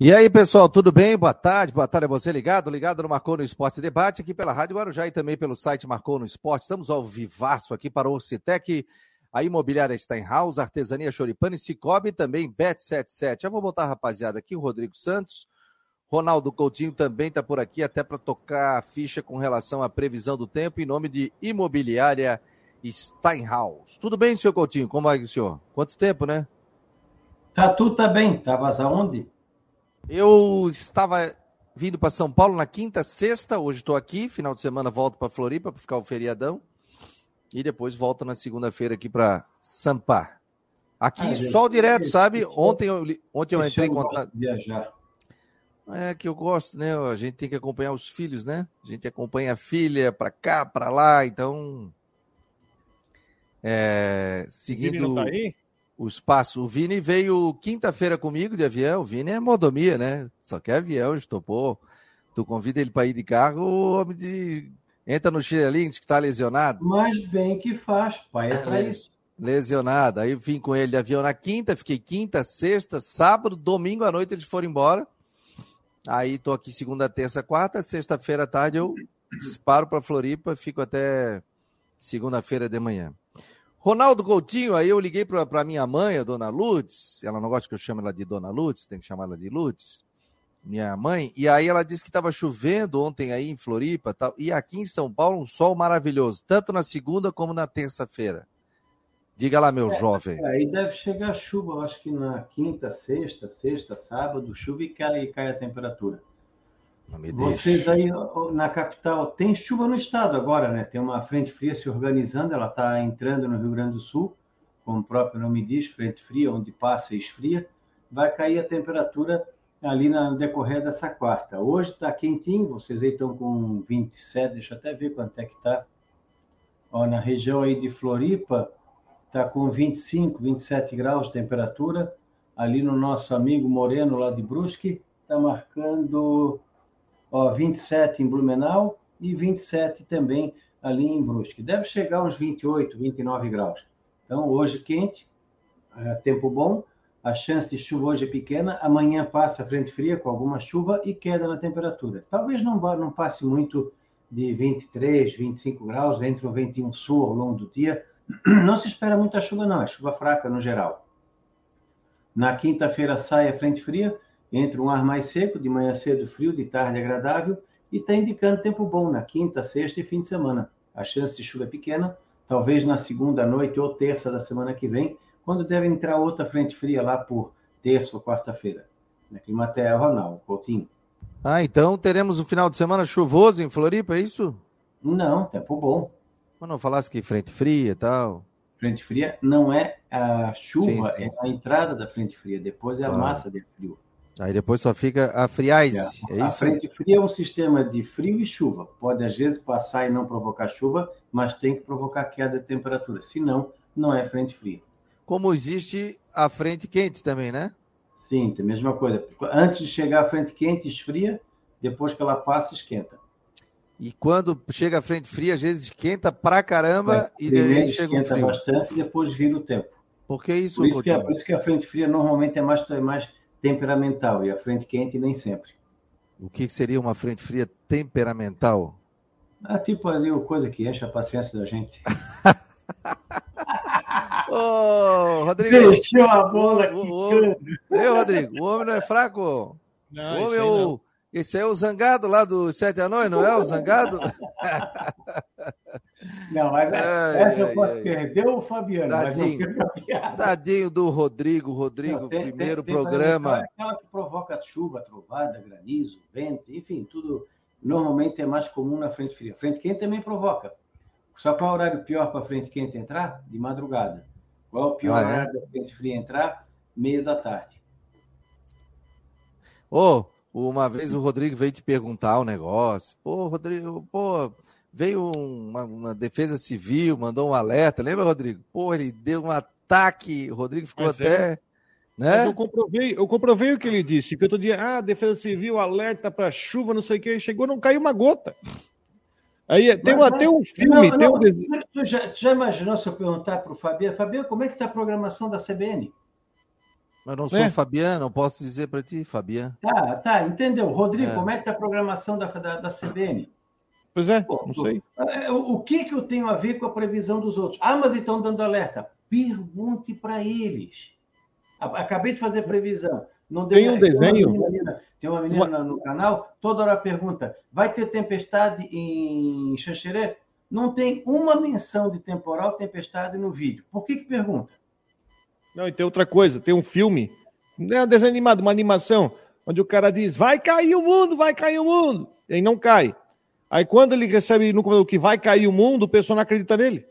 E aí, pessoal, tudo bem? Boa tarde, boa tarde a você ligado, ligado no Marcou no Esporte Debate, aqui pela Rádio Guarujá e também pelo site Marcou no Esporte. Estamos ao vivaço aqui para o Orcitec, a Imobiliária Steinhaus, Artesania Choripane, Cicobi também Bet77. Já vou botar a rapaziada aqui, o Rodrigo Santos, Ronaldo Coutinho também está por aqui, até para tocar a ficha com relação à previsão do tempo, em nome de Imobiliária Steinhaus. Tudo bem, senhor Coutinho? Como vai, senhor? Quanto tempo, né? Tá tudo tá bem. Estavas aonde? Eu estava vindo para São Paulo na quinta, sexta, hoje estou aqui, final de semana volto para Floripa para ficar o feriadão e depois volto na segunda-feira aqui para Sampa. Aqui ah, sol direto, sabe? Ontem eu, ontem eu entrei em contato. Viajar. É que eu gosto, né? A gente tem que acompanhar os filhos, né? A gente acompanha a filha para cá, para lá, então. É, seguindo. Tá aí? O espaço. O Vini veio quinta-feira comigo de avião. O Vini é modomia, né? Só quer avião, estopou. Tu convida ele para ir de carro, o homem de... entra no chinelinho, que está lesionado. Mas vem que faz, pai, é para isso. Lesionado. Aí vim com ele de avião na quinta, fiquei quinta, sexta, sábado, domingo à noite eles foram embora. Aí tô aqui segunda, terça, quarta, sexta-feira à tarde eu disparo para Floripa, fico até segunda-feira de manhã. Ronaldo Coutinho, aí eu liguei para minha mãe, a dona Lutz, ela não gosta que eu chame ela de dona Lutz, tem que chamar ela de Lutz, minha mãe, e aí ela disse que estava chovendo ontem aí em Floripa, tal, e aqui em São Paulo um sol maravilhoso, tanto na segunda como na terça-feira. Diga lá, meu é, jovem. Aí deve chegar chuva, eu acho que na quinta, sexta, sexta, sábado, chuva e cai, cai a temperatura. Vocês aí na capital, tem chuva no estado agora, né? Tem uma frente fria se organizando, ela está entrando no Rio Grande do Sul, como o próprio nome diz, frente fria, onde passa e esfria. Vai cair a temperatura ali no decorrer dessa quarta. Hoje está quentinho, vocês aí estão com 27, deixa eu até ver quanto é que está. Na região aí de Floripa, está com 25, 27 graus de temperatura. Ali no nosso amigo Moreno, lá de Brusque, está marcando ó, 27 em Blumenau e 27 também ali em Brusque. Deve chegar uns 28, 29 graus. Então, hoje quente, é, tempo bom, a chance de chuva hoje é pequena, amanhã passa frente fria com alguma chuva e queda na temperatura. Talvez não, não passe muito de 23, 25 graus, entre o ventinho sul ao longo do dia. Não se espera muita chuva, não, é chuva fraca no geral. Na quinta-feira sai a frente fria, entre um ar mais seco, de manhã cedo frio, de tarde agradável, e está indicando tempo bom na quinta, sexta e fim de semana. A chance de chuva é pequena, talvez na segunda noite ou terça da semana que vem, quando deve entrar outra frente fria lá por terça ou quarta-feira. Na Climatea Ronaldo, Coutinho. Ah, então teremos um final de semana chuvoso em Floripa, é isso? Não, tempo bom. Mas não falasse que frente fria e tal. Frente fria não é a chuva, sim, sim, sim. é a entrada da frente fria, depois é a ah. massa de frio. Aí depois só fica a friais. É, é a frente fria é um sistema de frio e chuva. Pode às vezes passar e não provocar chuva, mas tem que provocar queda de temperatura. Senão, não é frente fria. Como existe a frente quente também, né? Sim, tem a mesma coisa. Antes de chegar a frente quente, esfria, depois que ela passa, esquenta. E quando chega a frente fria, às vezes esquenta pra caramba é, e daí chega o frio. bastante e depois vira o tempo. Por que isso? Por isso, que, por isso que a frente fria normalmente é mais, é mais temperamental e a frente quente nem sempre. O que seria uma frente fria temperamental? Ah, tipo ali o coisa que enche a paciência da gente. Ô, oh, Rodrigo. Deixou a bola aqui. Ei, Rodrigo, o homem não é fraco? Não, o homem é o, esse é o zangado lá do Sete Anões, não é o zangado? Não, mas ai, essa ai, eu posso ai, perder o Fabiano. Tadinho, tadinho do Rodrigo, Rodrigo, não, tem, primeiro tem, tem programa. Aquela que provoca chuva, trovada, granizo, vento, enfim, tudo normalmente é mais comum na frente fria. Frente quente também provoca. Só para o horário pior para frente quente entrar? De madrugada. Qual é o pior ah, é? horário da frente fria entrar? Meio da tarde. Ô, oh, uma vez o Rodrigo veio te perguntar o um negócio. Pô, Rodrigo, pô, veio uma, uma, defesa civil, mandou um alerta. Lembra, Rodrigo? Pô, ele deu um ataque. O Rodrigo ficou Mas até. É. Né? Mas eu comprovei, eu comprovei o que ele disse, que eu tô dizendo, ah, defesa civil, alerta para chuva, não sei o que, chegou, não caiu uma gota. Aí tem, mas, até um filme. Não, tem um... Tu já, já imaginou se eu perguntar para o Fabiano, Fabiano, como é que está a programação da CBN? Eu não sou né? Fabiano, não posso dizer para ti, Fabiano. Tá, tá, entendeu. Rodrigo, é. como é que tá a programação da, da, da CBN? Pois é, não sei. É, o, o que, que eu tenho a ver com a previsão dos outros? Ah, mas estão dando alerta. Pergunte para eles. Acabei de fazer previsão. Não tem um desenho. Tem uma menina, tem uma menina uma... no canal, toda hora pergunta: vai ter tempestade em Xanxerê? Não tem uma menção de temporal, tempestade no vídeo. Por que, que pergunta? Não, e tem outra coisa: tem um filme, não é um desenho animado, uma animação, onde o cara diz: vai cair o mundo, vai cair o mundo. E aí não cai. Aí quando ele recebe no computador que vai cair o mundo, o pessoal não acredita nele.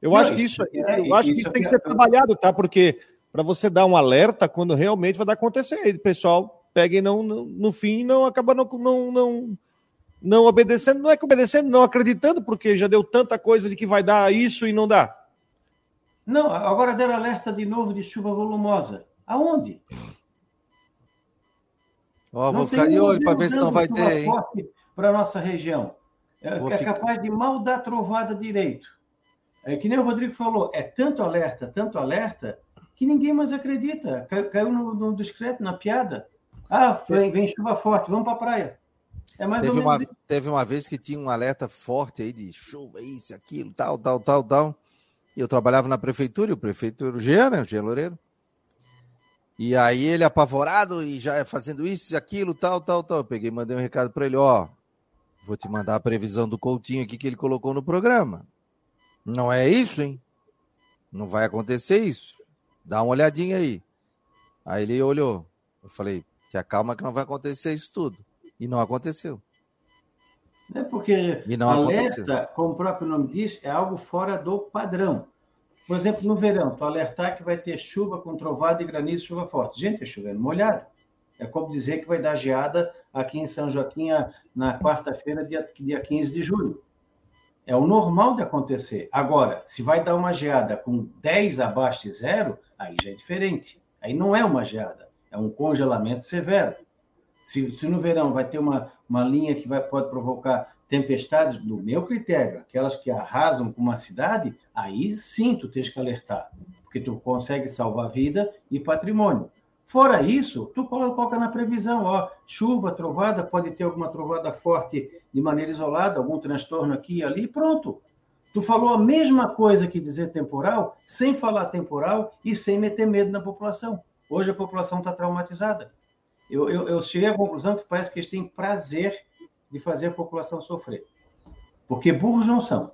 Eu não, acho que isso, é, eu acho que isso tem que ser trabalhado, tá? Porque para você dar um alerta quando realmente vai acontecer. Aí o pessoal pega e não, no, no fim não acaba não, não, não, não obedecendo, não é que obedecendo, não acreditando, porque já deu tanta coisa de que vai dar isso e não dá. Não, agora deram alerta de novo de chuva volumosa. Aonde? Ó, oh, vou ficar de olho para ver se não vai ter. Para nossa região. É, é ficar... capaz de mal dar trovada direito. É que nem o Rodrigo falou, é tanto alerta, tanto alerta, que ninguém mais acredita. Caiu no, no discreto, na piada. Ah, vem, vem chuva forte, vamos para a praia. É mais teve, uma, teve uma vez que tinha um alerta forte aí de chuva, isso, aquilo, tal, tal, tal, tal. E eu trabalhava na prefeitura, e o prefeito era o Jean, né? O Jean Loureiro. E aí ele apavorado e já fazendo isso, aquilo, tal, tal, tal. Eu peguei mandei um recado para ele, ó, vou te mandar a previsão do Coutinho aqui que ele colocou no programa. Não é isso, hein? Não vai acontecer isso. Dá uma olhadinha aí. Aí ele olhou. Eu falei, te acalma que não vai acontecer isso tudo. E não aconteceu. É porque e não alerta, aconteceu. como o próprio nome diz, é algo fora do padrão. Por exemplo, no verão, tu alertar que vai ter chuva com trovada e granizo, chuva forte. Gente, é chovendo molhado. É como dizer que vai dar geada aqui em São Joaquim na quarta-feira, dia, dia 15 de julho. É o normal de acontecer. Agora, se vai dar uma geada com 10 abaixo de zero, aí já é diferente. Aí não é uma geada, é um congelamento severo. Se, se no verão vai ter uma, uma linha que vai, pode provocar tempestades, do meu critério, aquelas que arrasam com uma cidade, aí sim tu tens que alertar, porque tu consegue salvar vida e patrimônio. Fora isso, tu coloca na previsão, ó, chuva, trovada, pode ter alguma trovada forte de maneira isolada, algum transtorno aqui e ali, pronto. Tu falou a mesma coisa que dizer temporal, sem falar temporal e sem meter medo na população. Hoje a população está traumatizada. Eu, eu, eu cheguei à conclusão que parece que eles têm prazer de fazer a população sofrer. Porque burros não são.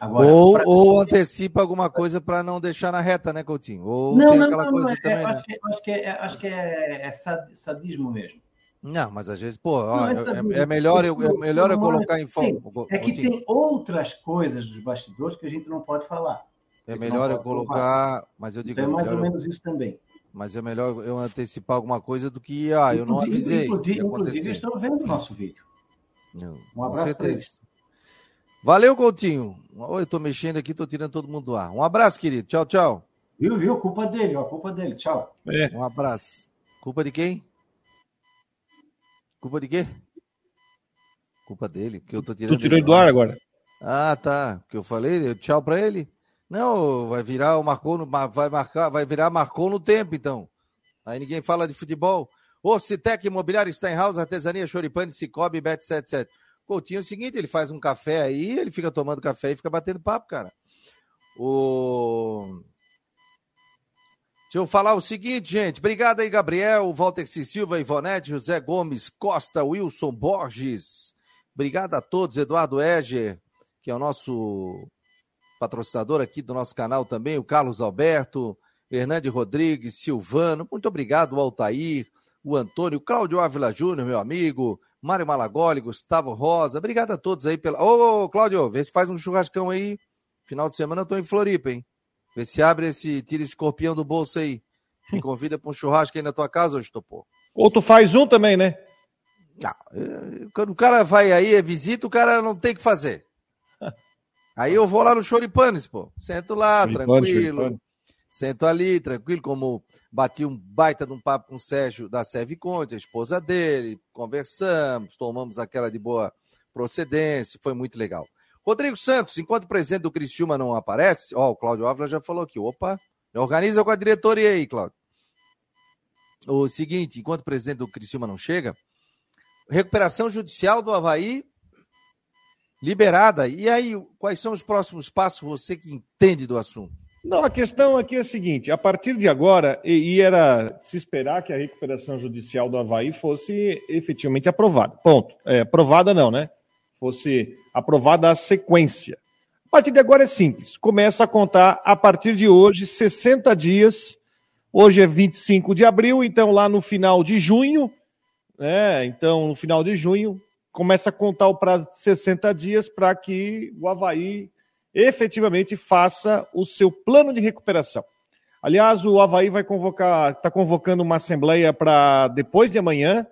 Agora, ou, pra... ou antecipa alguma coisa para não deixar na reta, né, Coutinho? Ou não, tem não, aquela não, coisa não, é, também, né? acho, que, acho, que é, acho que é, é sadismo mesmo. Não, mas às vezes, pô, ó, é, é, é, melhor eu, é melhor eu colocar em foco. É que tem outras coisas dos bastidores que a gente não pode falar. É melhor eu colocar, falar. mas eu digo. Então é mais ou menos isso também. Mas é melhor eu antecipar alguma coisa do que, ah, eu não avisei. Inclusive, inclusive estou vendo o nosso vídeo. Um abraço para eles. Valeu, Coutinho. Oi, eu tô mexendo aqui, tô tirando todo mundo do ar. Um abraço, querido. Tchau, tchau. Viu, viu? Culpa dele, ó. Culpa dele. Tchau. É. Um abraço. Culpa de quem? Culpa de quê? Culpa dele, porque eu tô tirando. Tô tirando do ar agora. Ah, tá. Que eu falei, tchau para ele. Não, vai virar o marcou no, vai marcar, vai virar marcou no tempo, então. Aí ninguém fala de futebol. Ô, Citec Imobiliário, Steinhaus, Artesania, Choripane, Cicobi, Bet77. Coutinho é o seguinte, ele faz um café aí, ele fica tomando café e fica batendo papo, cara. O... Deixa eu falar o seguinte, gente. Obrigado aí, Gabriel, Walter C. Silva, Ivonete, José Gomes, Costa, Wilson Borges. Obrigado a todos, Eduardo Eger, que é o nosso patrocinador aqui do nosso canal também, o Carlos Alberto, Hernande Rodrigues, Silvano. Muito obrigado, Altair, o Antônio, Cláudio Ávila Júnior, meu amigo, Mário Malagoli, Gustavo Rosa. Obrigado a todos aí pela. Ô, ô Cláudio, vê se faz um churrascão aí. Final de semana eu tô em Floripa, hein? Vê se abre esse, tira esse escorpião do bolso aí. Me convida para um churrasco aí na tua casa hoje, Topô. Ou tu faz um também, né? Não, quando o cara vai aí, é visita, o cara não tem que fazer. Aí eu vou lá no Choripanes, pô. Sento lá, tranquilo. Sento ali, tranquilo, como bati um baita de um papo com o Sérgio da Serve Conte, a esposa dele, conversamos, tomamos aquela de boa procedência, foi muito legal. Rodrigo Santos, enquanto o presidente do Criciúma não aparece, ó, o Cláudio Ávila já falou aqui, opa, organiza com a diretoria aí, Cláudio. o seguinte, enquanto o presidente do Criciúma não chega, recuperação judicial do Havaí liberada. E aí, quais são os próximos passos, você que entende do assunto? Não, a questão aqui é a seguinte: a partir de agora, e, e era se esperar que a recuperação judicial do Havaí fosse efetivamente aprovada. Ponto. É, aprovada não, né? Fosse aprovada a sequência. A partir de agora é simples. Começa a contar a partir de hoje 60 dias. Hoje é 25 de abril, então lá no final de junho, né? Então, no final de junho, começa a contar o prazo de 60 dias para que o Havaí efetivamente faça o seu plano de recuperação. Aliás, o Havaí vai convocar, está convocando uma assembleia para depois de amanhã,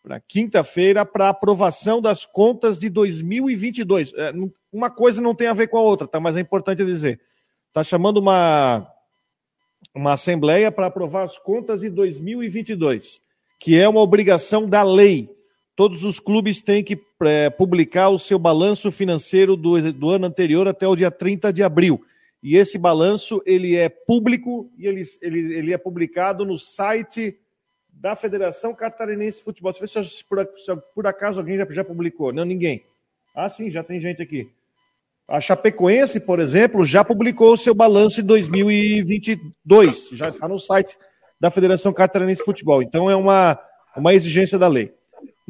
para quinta-feira, para aprovação das contas de 2022. É, uma coisa não tem a ver com a outra, tá? Mas é importante dizer. Está chamando uma, uma assembleia para aprovar as contas de 2022, que é uma obrigação da lei todos os clubes têm que é, publicar o seu balanço financeiro do, do ano anterior até o dia 30 de abril. E esse balanço ele é público e ele, ele, ele é publicado no site da Federação Catarinense de Futebol. Deixa eu ver se por, se por acaso alguém já, já publicou. Não, ninguém. Ah, sim, já tem gente aqui. A Chapecoense, por exemplo, já publicou o seu balanço de 2022. Já está no site da Federação Catarinense de Futebol. Então é uma, uma exigência da lei.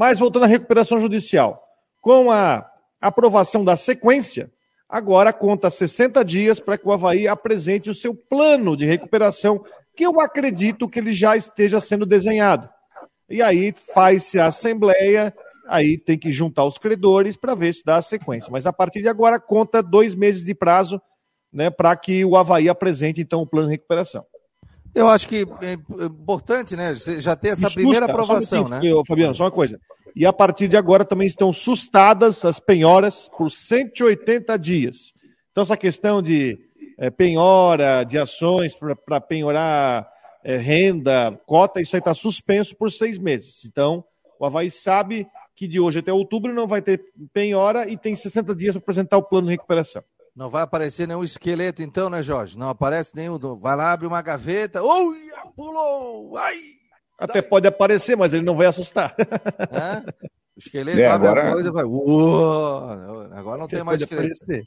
Mas voltando à recuperação judicial, com a aprovação da sequência, agora conta 60 dias para que o Havaí apresente o seu plano de recuperação, que eu acredito que ele já esteja sendo desenhado. E aí faz-se a assembleia, aí tem que juntar os credores para ver se dá a sequência. Mas a partir de agora conta dois meses de prazo né, para que o Havaí apresente então o plano de recuperação. Eu acho que é importante, né? Já ter essa primeira aprovação, né? Fabiano, só uma coisa. E a partir de agora também estão sustadas as penhoras por 180 dias. Então, essa questão de é, penhora, de ações para penhorar é, renda, cota, isso aí está suspenso por seis meses. Então, o Havaí sabe que de hoje até outubro não vai ter penhora e tem 60 dias para apresentar o plano de recuperação. Não vai aparecer nenhum esqueleto, então, né, Jorge? Não aparece nenhum. Vai lá, abre uma gaveta. Ui, pulou! Ai! Até pode aparecer, mas ele não vai assustar. É? O esqueleto é, agora... coisa vai. Uou! Agora não tem mais esqueleto. Aparecer.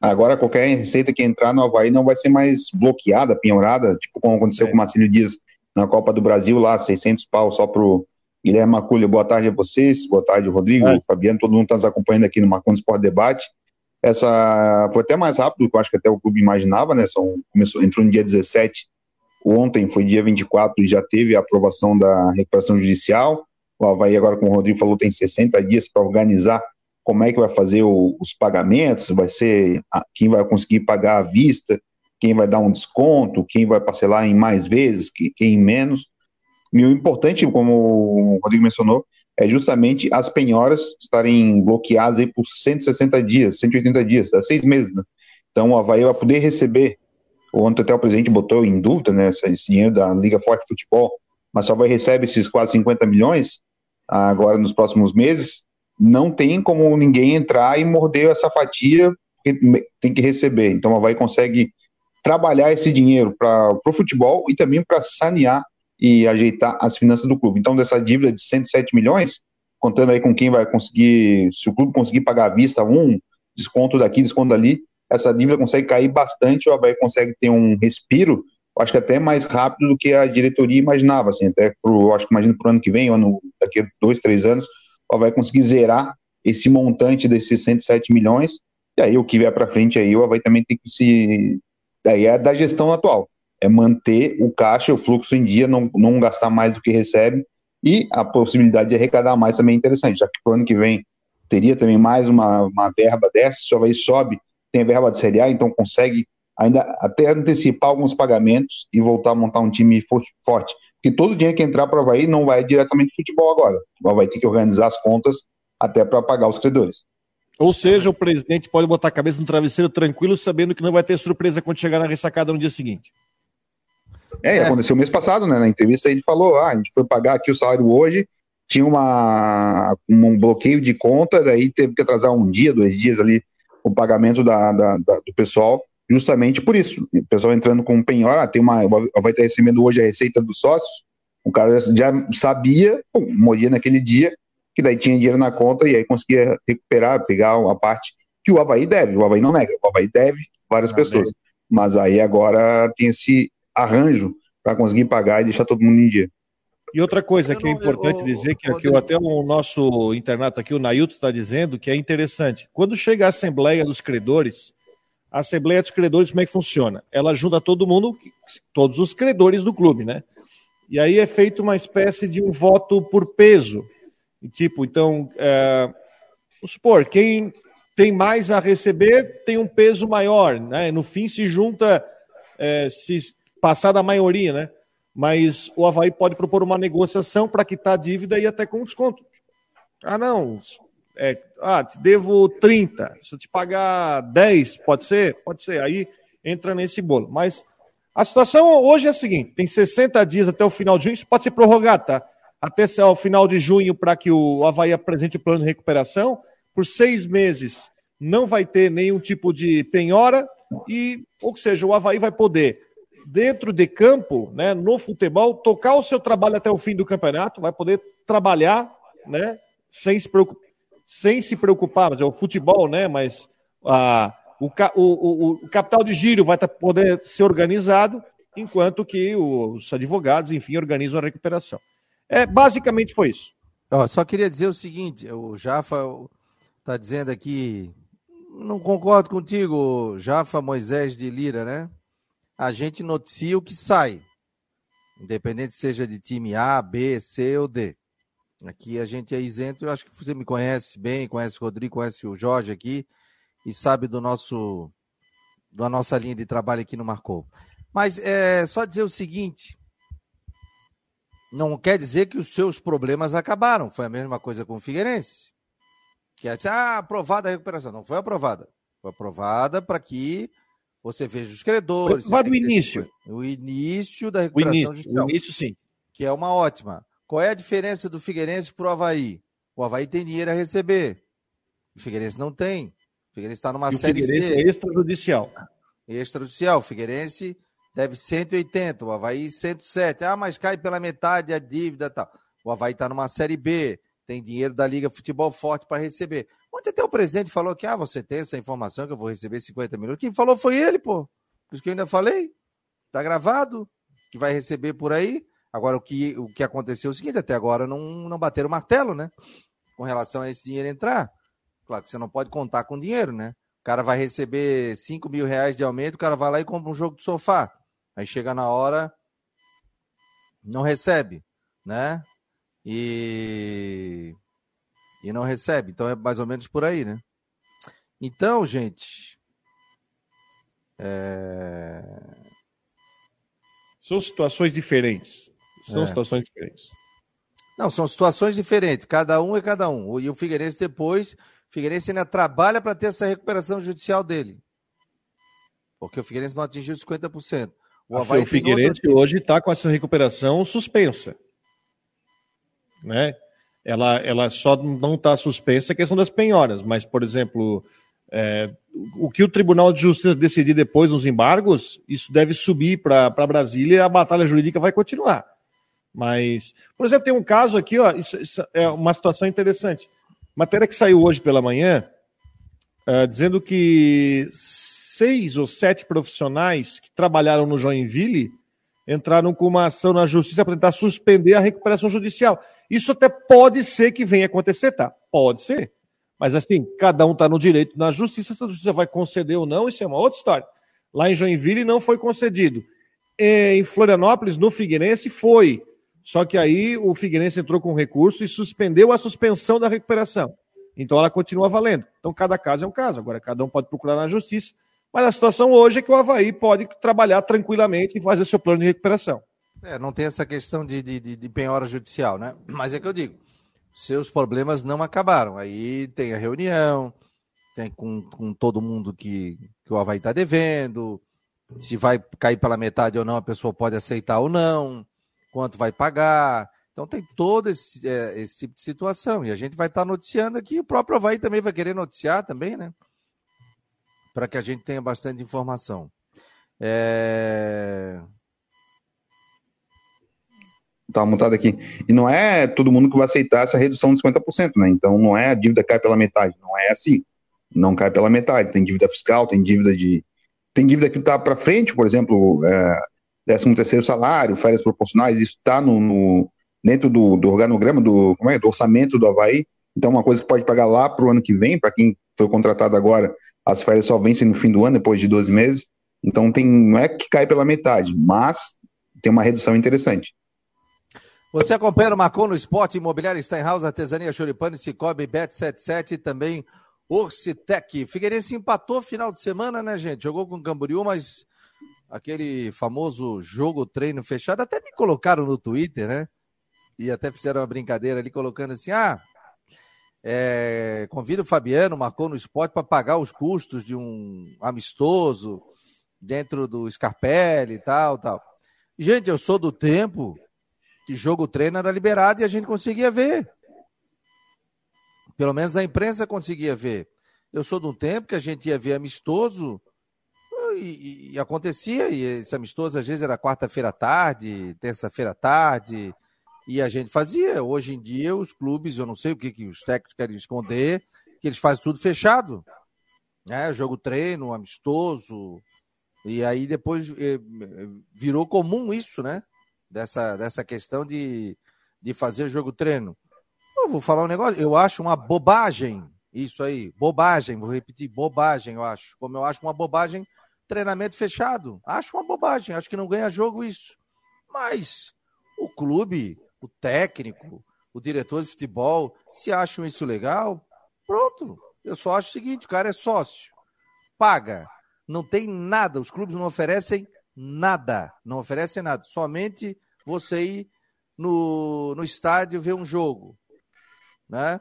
Agora, qualquer receita que entrar no Havaí não vai ser mais bloqueada, penhorada, tipo como aconteceu é. com o Marcelo Dias na Copa do Brasil, lá, 600 pau só pro Guilherme Maculha. Boa tarde a vocês, boa tarde, Rodrigo, é. Fabiano, todo mundo está nos acompanhando aqui no Marconi Sport Debate. Essa foi até mais rápido do que eu acho que até o clube imaginava, né? São, começou, entrou no dia 17, ontem foi dia 24 e já teve a aprovação da recuperação judicial. O Havaí, agora, como o Rodrigo falou, tem 60 dias para organizar como é que vai fazer o, os pagamentos, vai ser a, quem vai conseguir pagar à vista, quem vai dar um desconto, quem vai parcelar em mais vezes, quem em menos. E o importante, como o Rodrigo mencionou, é justamente as penhoras estarem bloqueadas aí por 160 dias, 180 dias, é seis meses, né? Então o Havaí vai poder receber, ontem até o presidente botou em dúvida, né, esse dinheiro da Liga Forte Futebol, mas só vai receber esses quase 50 milhões agora nos próximos meses, não tem como ninguém entrar e morder essa fatia que tem que receber. Então o Havaí consegue trabalhar esse dinheiro para o futebol e também para sanear e ajeitar as finanças do clube. Então, dessa dívida de 107 milhões, contando aí com quem vai conseguir, se o clube conseguir pagar à vista um, desconto daqui, desconto dali, essa dívida consegue cair bastante, o Havaí consegue ter um respiro, acho que até mais rápido do que a diretoria imaginava, assim, até pro, acho que imagino para o ano que vem, ano, daqui a dois, três anos, o Havaí conseguir zerar esse montante desses 107 milhões, e aí o que vier para frente aí, o Havaí também tem que se... Daí é da gestão atual é manter o caixa, o fluxo em dia, não, não gastar mais do que recebe e a possibilidade de arrecadar mais também é interessante, já que para o ano que vem teria também mais uma, uma verba dessa, só vai sobe, tem verba de Série A, então consegue ainda até antecipar alguns pagamentos e voltar a montar um time forte. Porque todo dinheiro que entrar para o Havaí não vai diretamente de futebol agora. O Havaí tem que organizar as contas até para pagar os credores. Ou seja, o presidente pode botar a cabeça no travesseiro tranquilo, sabendo que não vai ter surpresa quando chegar na ressacada no dia seguinte. É, é, aconteceu mês passado, né? Na entrevista gente falou, ah, a gente foi pagar aqui o salário hoje, tinha uma, um bloqueio de conta, daí teve que atrasar um dia, dois dias ali o pagamento da, da, da do pessoal, justamente por isso. O pessoal entrando com penhora, ah, tem uma, vai estar recebendo hoje a receita dos sócios, O cara já sabia, morria naquele dia, que daí tinha dinheiro na conta e aí conseguia recuperar, pegar a parte que o Havaí deve. O Havaí não nega, o Havaí deve várias não, pessoas. Deve. Mas aí agora tem esse arranjo para conseguir pagar e deixar todo mundo em dia. E outra coisa que é importante eu, dizer, que aqui, até o nosso internato aqui, o Nailton, está dizendo, que é interessante. Quando chega a Assembleia dos Credores, a Assembleia dos Credores, como é que funciona? Ela junta todo mundo, todos os credores do clube, né? E aí é feito uma espécie de um voto por peso. Tipo, então, é, vamos supor, quem tem mais a receber tem um peso maior, né? No fim se junta, é, se passar da maioria, né? Mas o Havaí pode propor uma negociação para quitar a dívida e até com desconto. Ah, não, é, ah, te devo 30, se eu te pagar 10, pode ser? Pode ser. Aí entra nesse bolo. Mas a situação hoje é a seguinte: tem 60 dias até o final de junho, isso pode ser prorrogado, tá? Até o final de junho para que o Havaí apresente o plano de recuperação. Por seis meses não vai ter nenhum tipo de penhora, e, ou seja, o Havaí vai poder, dentro de campo, né, no futebol, tocar o seu trabalho até o fim do campeonato, vai poder trabalhar né, sem se preocupar sem se preocupar, mas é o futebol, né? Mas ah, o, o, o, capital de giro vai tá, poder ser organizado, enquanto que os advogados, enfim, organizam a recuperação. É, basicamente foi isso. Só queria dizer o seguinte: o Jafa está dizendo aqui, não concordo contigo, Jafa Moisés de Lira, né? A gente noticia o que sai, independente seja de time A, B, C ou D. Aqui a gente é isento, eu acho que você me conhece bem, conhece o Rodrigo, conhece o Jorge aqui e sabe do nosso da nossa linha de trabalho aqui no Marcou. Mas é só dizer o seguinte, não quer dizer que os seus problemas acabaram. Foi a mesma coisa com o Figueirense. Que é, ah, aprovada a recuperação. Não foi aprovada. Foi aprovada para que você veja os credores. Foi o início. O início da recuperação o início, judicial. O início, sim. Que é uma ótima. Qual é a diferença do Figueirense para o Havaí? O Havaí tem dinheiro a receber. O Figueirense não tem. O Figueirense está numa e série o Figueirense C. é extrajudicial. Extrajudicial. O Figueirense deve 180, o Havaí 107. Ah, mas cai pela metade a dívida tal. O Havaí está numa série B, tem dinheiro da Liga Futebol Forte para receber. Ontem até o presidente falou que ah, você tem essa informação que eu vou receber 50 milhões. Quem falou foi ele, pô. Por isso que eu ainda falei. Tá gravado, que vai receber por aí. Agora, o que, o que aconteceu é o seguinte: até agora não, não bateram o martelo, né? Com relação a esse dinheiro entrar. Claro que você não pode contar com dinheiro, né? O cara vai receber 5 mil reais de aumento, o cara vai lá e compra um jogo de sofá. Aí chega na hora, não recebe, né? E, e não recebe. Então é mais ou menos por aí, né? Então, gente. É... São situações diferentes. São é. situações diferentes. Não, são situações diferentes. Cada um é cada um. E o Figueirense depois, o Figueirense ainda trabalha para ter essa recuperação judicial dele. Porque o Figueirense não atingiu 50%. O, Havaí o Figueirense outro... hoje está com essa recuperação suspensa. Né? Ela, ela só não está suspensa a questão das penhoras, mas, por exemplo, é, o que o Tribunal de Justiça decidir depois nos embargos, isso deve subir para Brasília e a batalha jurídica vai continuar. Mas, por exemplo, tem um caso aqui, ó, isso, isso é uma situação interessante. Matéria que saiu hoje pela manhã, uh, dizendo que seis ou sete profissionais que trabalharam no Joinville entraram com uma ação na justiça para tentar suspender a recuperação judicial. Isso até pode ser que venha acontecer, tá? Pode ser. Mas assim, cada um está no direito na justiça, se a justiça vai conceder ou não, isso é uma outra história. Lá em Joinville não foi concedido. Em Florianópolis, no Figueirense, foi. Só que aí o Figueirense entrou com recurso e suspendeu a suspensão da recuperação. Então ela continua valendo. Então cada caso é um caso. Agora cada um pode procurar na justiça. Mas a situação hoje é que o Havaí pode trabalhar tranquilamente e fazer seu plano de recuperação. É, não tem essa questão de, de, de penhora judicial, né? Mas é que eu digo, seus problemas não acabaram. Aí tem a reunião, tem com, com todo mundo que, que o Havaí está devendo, se vai cair pela metade ou não, a pessoa pode aceitar ou não quanto vai pagar. Então tem todo esse, é, esse tipo de situação. E a gente vai estar tá noticiando aqui. O próprio Havaí também vai querer noticiar também, né? Para que a gente tenha bastante informação. É... Tá montado aqui. E não é todo mundo que vai aceitar essa redução de 50%, né? Então não é a dívida cai pela metade, não é assim. Não cai pela metade. Tem dívida fiscal, tem dívida de. Tem dívida que está para frente, por exemplo, é, 13 terceiro salário, férias proporcionais, isso está no, no, dentro do, do organograma, do, como é, do orçamento do Havaí. Então, uma coisa que pode pagar lá para o ano que vem, para quem foi contratado agora, as férias só vencem no fim do ano, depois de 12 meses. Então, tem, não é que cai pela metade, mas tem uma redução interessante. Você acompanha o Marcon no Esporte Imobiliário Steinhaus, Artesania Choripane, Cicobi, Bet77 e também Orcitec. Figueirense empatou final de semana, né, gente? Jogou com o Camboriú, mas aquele famoso jogo treino fechado, até me colocaram no Twitter, né? E até fizeram uma brincadeira ali, colocando assim: ah, é, o Fabiano, marcou no esporte para pagar os custos de um amistoso dentro do Scarpelli e tal, tal. Gente, eu sou do tempo que jogo treino era liberado e a gente conseguia ver. Pelo menos a imprensa conseguia ver. Eu sou de um tempo que a gente ia ver amistoso e, e acontecia, e esse amistoso às vezes era quarta-feira à tarde, terça-feira à tarde, e a gente fazia. Hoje em dia, os clubes, eu não sei o que, que os técnicos querem esconder, que eles fazem tudo fechado. Né? Jogo treino, amistoso. E aí depois eh, virou comum isso, né? Dessa, dessa questão de, de fazer jogo treino. Eu vou falar um negócio, eu acho uma bobagem isso aí, bobagem, vou repetir, bobagem, eu acho. Como eu acho uma bobagem, treinamento fechado. Acho uma bobagem, acho que não ganha jogo isso. Mas o clube, o técnico, o diretor de futebol, se acham isso legal, pronto. Eu só acho o seguinte: o cara é sócio, paga, não tem nada, os clubes não oferecem nada, não oferecem nada, somente você ir no, no estádio ver um jogo, né?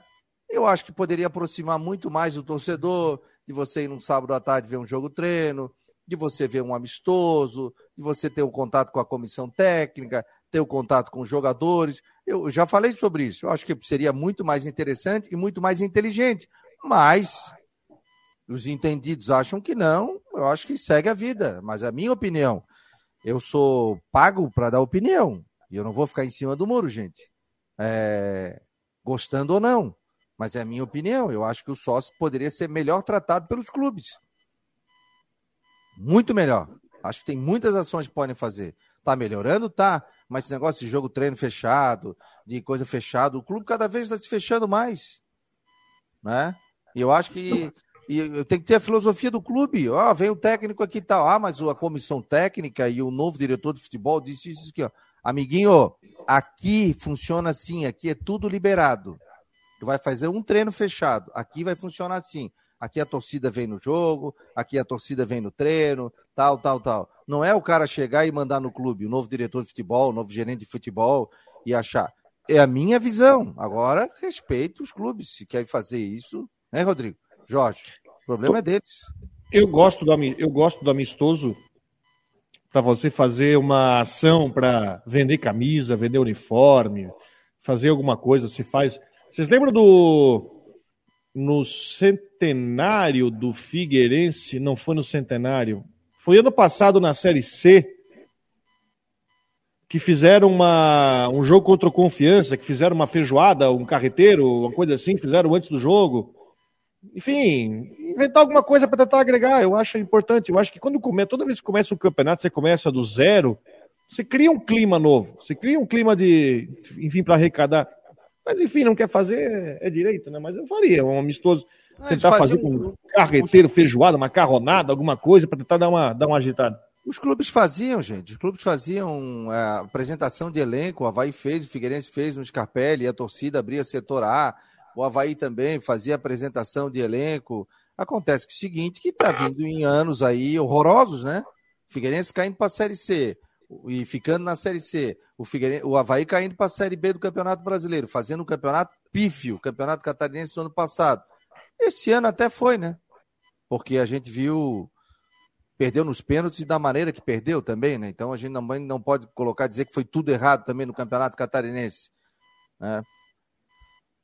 Eu acho que poderia aproximar muito mais o torcedor de você ir num sábado à tarde ver um jogo treino, de você ver um amistoso, de você ter um contato com a comissão técnica, ter o um contato com os jogadores. Eu já falei sobre isso. Eu acho que seria muito mais interessante e muito mais inteligente. Mas os entendidos acham que não. Eu acho que segue a vida. Mas a minha opinião, eu sou pago para dar opinião. E eu não vou ficar em cima do muro, gente. É, gostando ou não. Mas é a minha opinião. Eu acho que o sócio poderia ser melhor tratado pelos clubes. Muito melhor. Acho que tem muitas ações que podem fazer. Tá melhorando? Tá. Mas esse negócio de jogo treino fechado, de coisa fechada, o clube cada vez está se fechando mais. Né? E eu acho que e tem que ter a filosofia do clube. Ó, vem o técnico aqui e tal. Ah, mas a comissão técnica e o novo diretor de futebol disse isso aqui, ó. Amiguinho, aqui funciona assim, aqui é tudo liberado. Tu vai fazer um treino fechado. Aqui vai funcionar assim. Aqui a torcida vem no jogo, aqui a torcida vem no treino, tal, tal, tal. Não é o cara chegar e mandar no clube, o novo diretor de futebol, o novo gerente de futebol e achar. É a minha visão. Agora, respeito os clubes. Se querem fazer isso, né, Rodrigo? Jorge, o problema é deles. Eu gosto do, eu gosto do amistoso para você fazer uma ação para vender camisa, vender uniforme, fazer alguma coisa. Se faz. Vocês lembram do no centenário do Figueirense? Não foi no centenário. Foi ano passado na Série C que fizeram uma, um jogo contra o Confiança, que fizeram uma feijoada, um carreteiro, uma coisa assim, fizeram antes do jogo enfim, inventar alguma coisa para tentar agregar, eu acho importante. Eu acho que quando começa, toda vez que começa o campeonato, você começa do zero, você cria um clima novo, você cria um clima de, enfim, para arrecadar. Mas enfim, não quer fazer, é direito, né? Mas eu faria um amistoso, tentar fazer um, um carreteiro, feijoada, macarronada, alguma coisa para tentar dar uma, dar uma agitada. Os clubes faziam, gente. Os clubes faziam a é, apresentação de elenco. O Havaí fez, o Figueirense fez no Scarpelli, a torcida abria setor A o Havaí também fazia apresentação de elenco. Acontece que é o seguinte, que está vindo em anos aí horrorosos, né? Figueirense caindo para a Série C e ficando na Série C. O, o Havaí caindo para a Série B do Campeonato Brasileiro, fazendo um campeonato pífio, Campeonato Catarinense do ano passado. Esse ano até foi, né? Porque a gente viu perdeu nos pênaltis da maneira que perdeu também, né? Então a gente não, não pode colocar dizer que foi tudo errado também no Campeonato Catarinense. Né?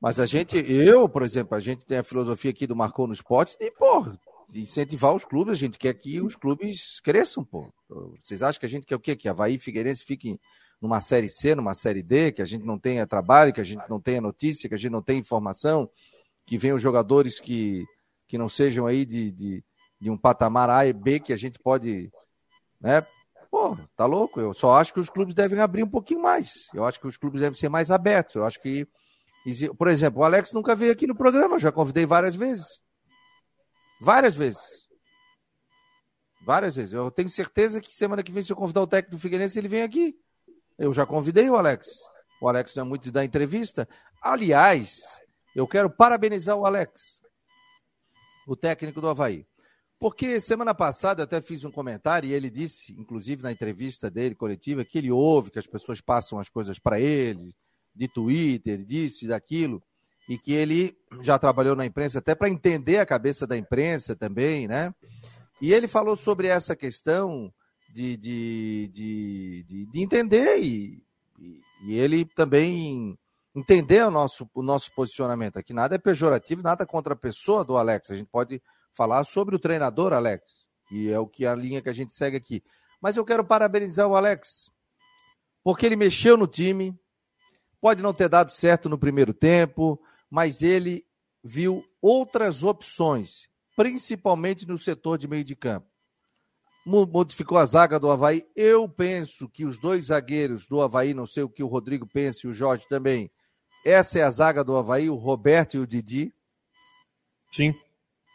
Mas a gente, eu, por exemplo, a gente tem a filosofia aqui do Marcou no Esporte de, pô, incentivar os clubes, a gente quer que os clubes cresçam, pô. Vocês acham que a gente quer o quê? Que Havaí e Figueirense fiquem numa série C, numa série D, que a gente não tenha trabalho, que a gente não tenha notícia, que a gente não tenha informação, que venham jogadores que, que não sejam aí de, de, de um patamar A e B que a gente pode. Né? Pô, tá louco? Eu só acho que os clubes devem abrir um pouquinho mais. Eu acho que os clubes devem ser mais abertos. Eu acho que. Por exemplo, o Alex nunca veio aqui no programa, já convidei várias vezes. Várias vezes. Várias vezes. Eu tenho certeza que semana que vem, se eu convidar o técnico do Figueirense, ele vem aqui. Eu já convidei o Alex. O Alex não é muito da entrevista. Aliás, eu quero parabenizar o Alex, o técnico do Havaí. Porque semana passada eu até fiz um comentário e ele disse, inclusive na entrevista dele coletiva, que ele ouve que as pessoas passam as coisas para ele, de Twitter, disso e daquilo, e que ele já trabalhou na imprensa até para entender a cabeça da imprensa também, né? E ele falou sobre essa questão de, de, de, de, entender e, e, ele também entender o nosso, o nosso posicionamento aqui. Nada é pejorativo, nada contra a pessoa do Alex. A gente pode falar sobre o treinador, Alex, e é o que a linha que a gente segue aqui. Mas eu quero parabenizar o Alex, porque ele mexeu no time. Pode não ter dado certo no primeiro tempo, mas ele viu outras opções principalmente no setor de meio de campo. Modificou a zaga do Havaí. Eu penso que os dois zagueiros do Havaí, não sei o que o Rodrigo pensa e o Jorge também. Essa é a zaga do Havaí, o Roberto e o Didi. Sim.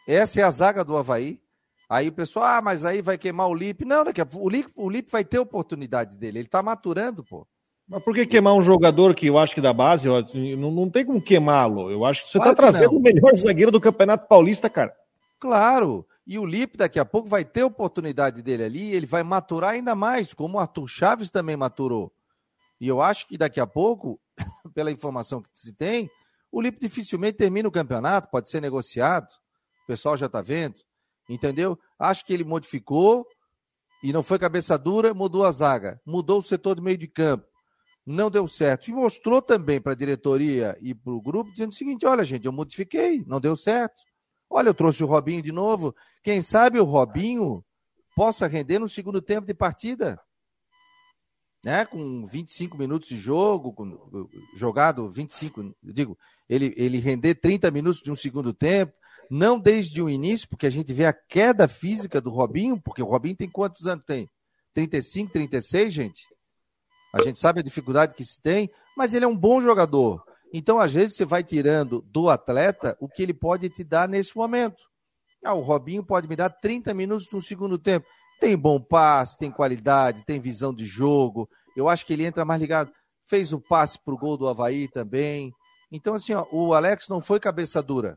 Essa é a zaga do Havaí. Aí o pessoal, ah, mas aí vai queimar o Lipe. Não, daqui a... o Lipe, o Lipe vai ter oportunidade dele. Ele tá maturando, pô. Mas por que queimar um jogador que eu acho que da base, não, não tem como queimá-lo. Eu acho que você está trazendo o melhor zagueiro do Campeonato Paulista, cara. Claro. E o Lipe daqui a pouco vai ter oportunidade dele ali, ele vai maturar ainda mais, como o Arthur Chaves também maturou. E eu acho que daqui a pouco, pela informação que se tem, o Lipe dificilmente termina o campeonato, pode ser negociado. O pessoal já está vendo. Entendeu? Acho que ele modificou e não foi cabeça dura, mudou a zaga, mudou o setor do meio de campo. Não deu certo. E mostrou também para a diretoria e para o grupo, dizendo o seguinte: olha, gente, eu modifiquei, não deu certo. Olha, eu trouxe o Robinho de novo. Quem sabe o Robinho possa render no segundo tempo de partida. Né? Com 25 minutos de jogo, com, jogado 25, digo, ele, ele render 30 minutos de um segundo tempo, não desde o início, porque a gente vê a queda física do Robinho, porque o Robinho tem quantos anos tem? 35, 36, gente? A gente sabe a dificuldade que se tem, mas ele é um bom jogador. Então, às vezes, você vai tirando do atleta o que ele pode te dar nesse momento. Ah, o Robinho pode me dar 30 minutos no segundo tempo. Tem bom passe, tem qualidade, tem visão de jogo. Eu acho que ele entra mais ligado. Fez o passe para o gol do Havaí também. Então, assim, ó, o Alex não foi cabeça dura.